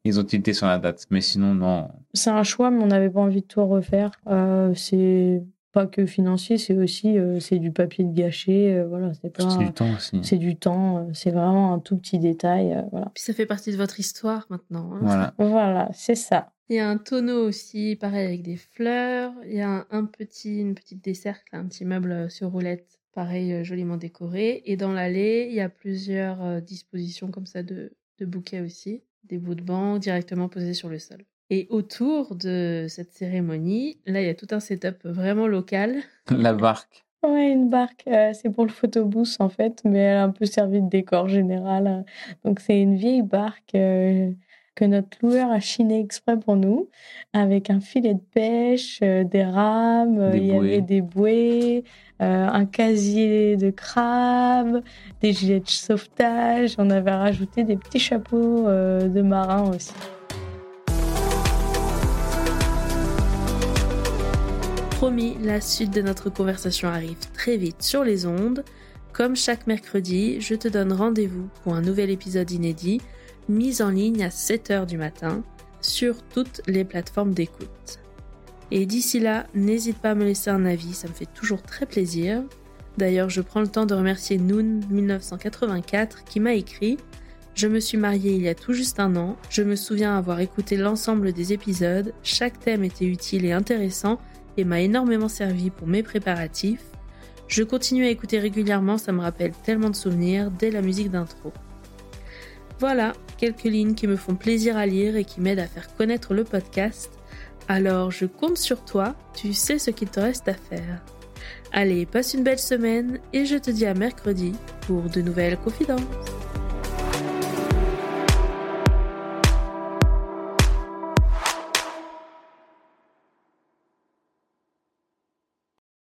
ils ont tilté sur la date, mais sinon, non. C'est un choix, mais on n'avait pas envie de tout refaire. Euh, c'est pas que financier, c'est aussi euh, c'est du papier de gâcher. Euh, voilà, c'est pas. C'est du temps aussi. C'est du temps. c'est vraiment un tout petit détail. voilà. Puis ça fait partie de votre histoire maintenant. Hein. Voilà. Voilà, c'est ça. Il y a un tonneau aussi, pareil avec des fleurs. Il y a un, petit, une petite dessert, un petit meuble sur roulette, pareil joliment décoré. Et dans l'allée, il y a plusieurs dispositions comme ça de, de bouquets aussi des bouts de banc directement posés sur le sol. Et autour de cette cérémonie, là, il y a tout un setup vraiment local. (laughs) La barque. Ouais, une barque. Euh, c'est pour le photobooth en fait, mais elle a un peu servi de décor général. Donc c'est une vieille barque euh, que notre loueur a chiné exprès pour nous, avec un filet de pêche, euh, des rames, il y avait des bouées, un casier de crabe, des gilets de sauvetage. On avait rajouté des petits chapeaux de marin aussi. Promis, la suite de notre conversation arrive très vite sur les ondes. Comme chaque mercredi, je te donne rendez-vous pour un nouvel épisode inédit mise en ligne à 7h du matin sur toutes les plateformes d'écoute. Et d'ici là, n'hésite pas à me laisser un avis, ça me fait toujours très plaisir. D'ailleurs, je prends le temps de remercier Noon1984 qui m'a écrit Je me suis mariée il y a tout juste un an, je me souviens avoir écouté l'ensemble des épisodes, chaque thème était utile et intéressant et m'a énormément servi pour mes préparatifs. Je continue à écouter régulièrement, ça me rappelle tellement de souvenirs dès la musique d'intro. Voilà, quelques lignes qui me font plaisir à lire et qui m'aident à faire connaître le podcast. Alors je compte sur toi, tu sais ce qu'il te reste à faire. Allez, passe une belle semaine et je te dis à mercredi pour de nouvelles confidences.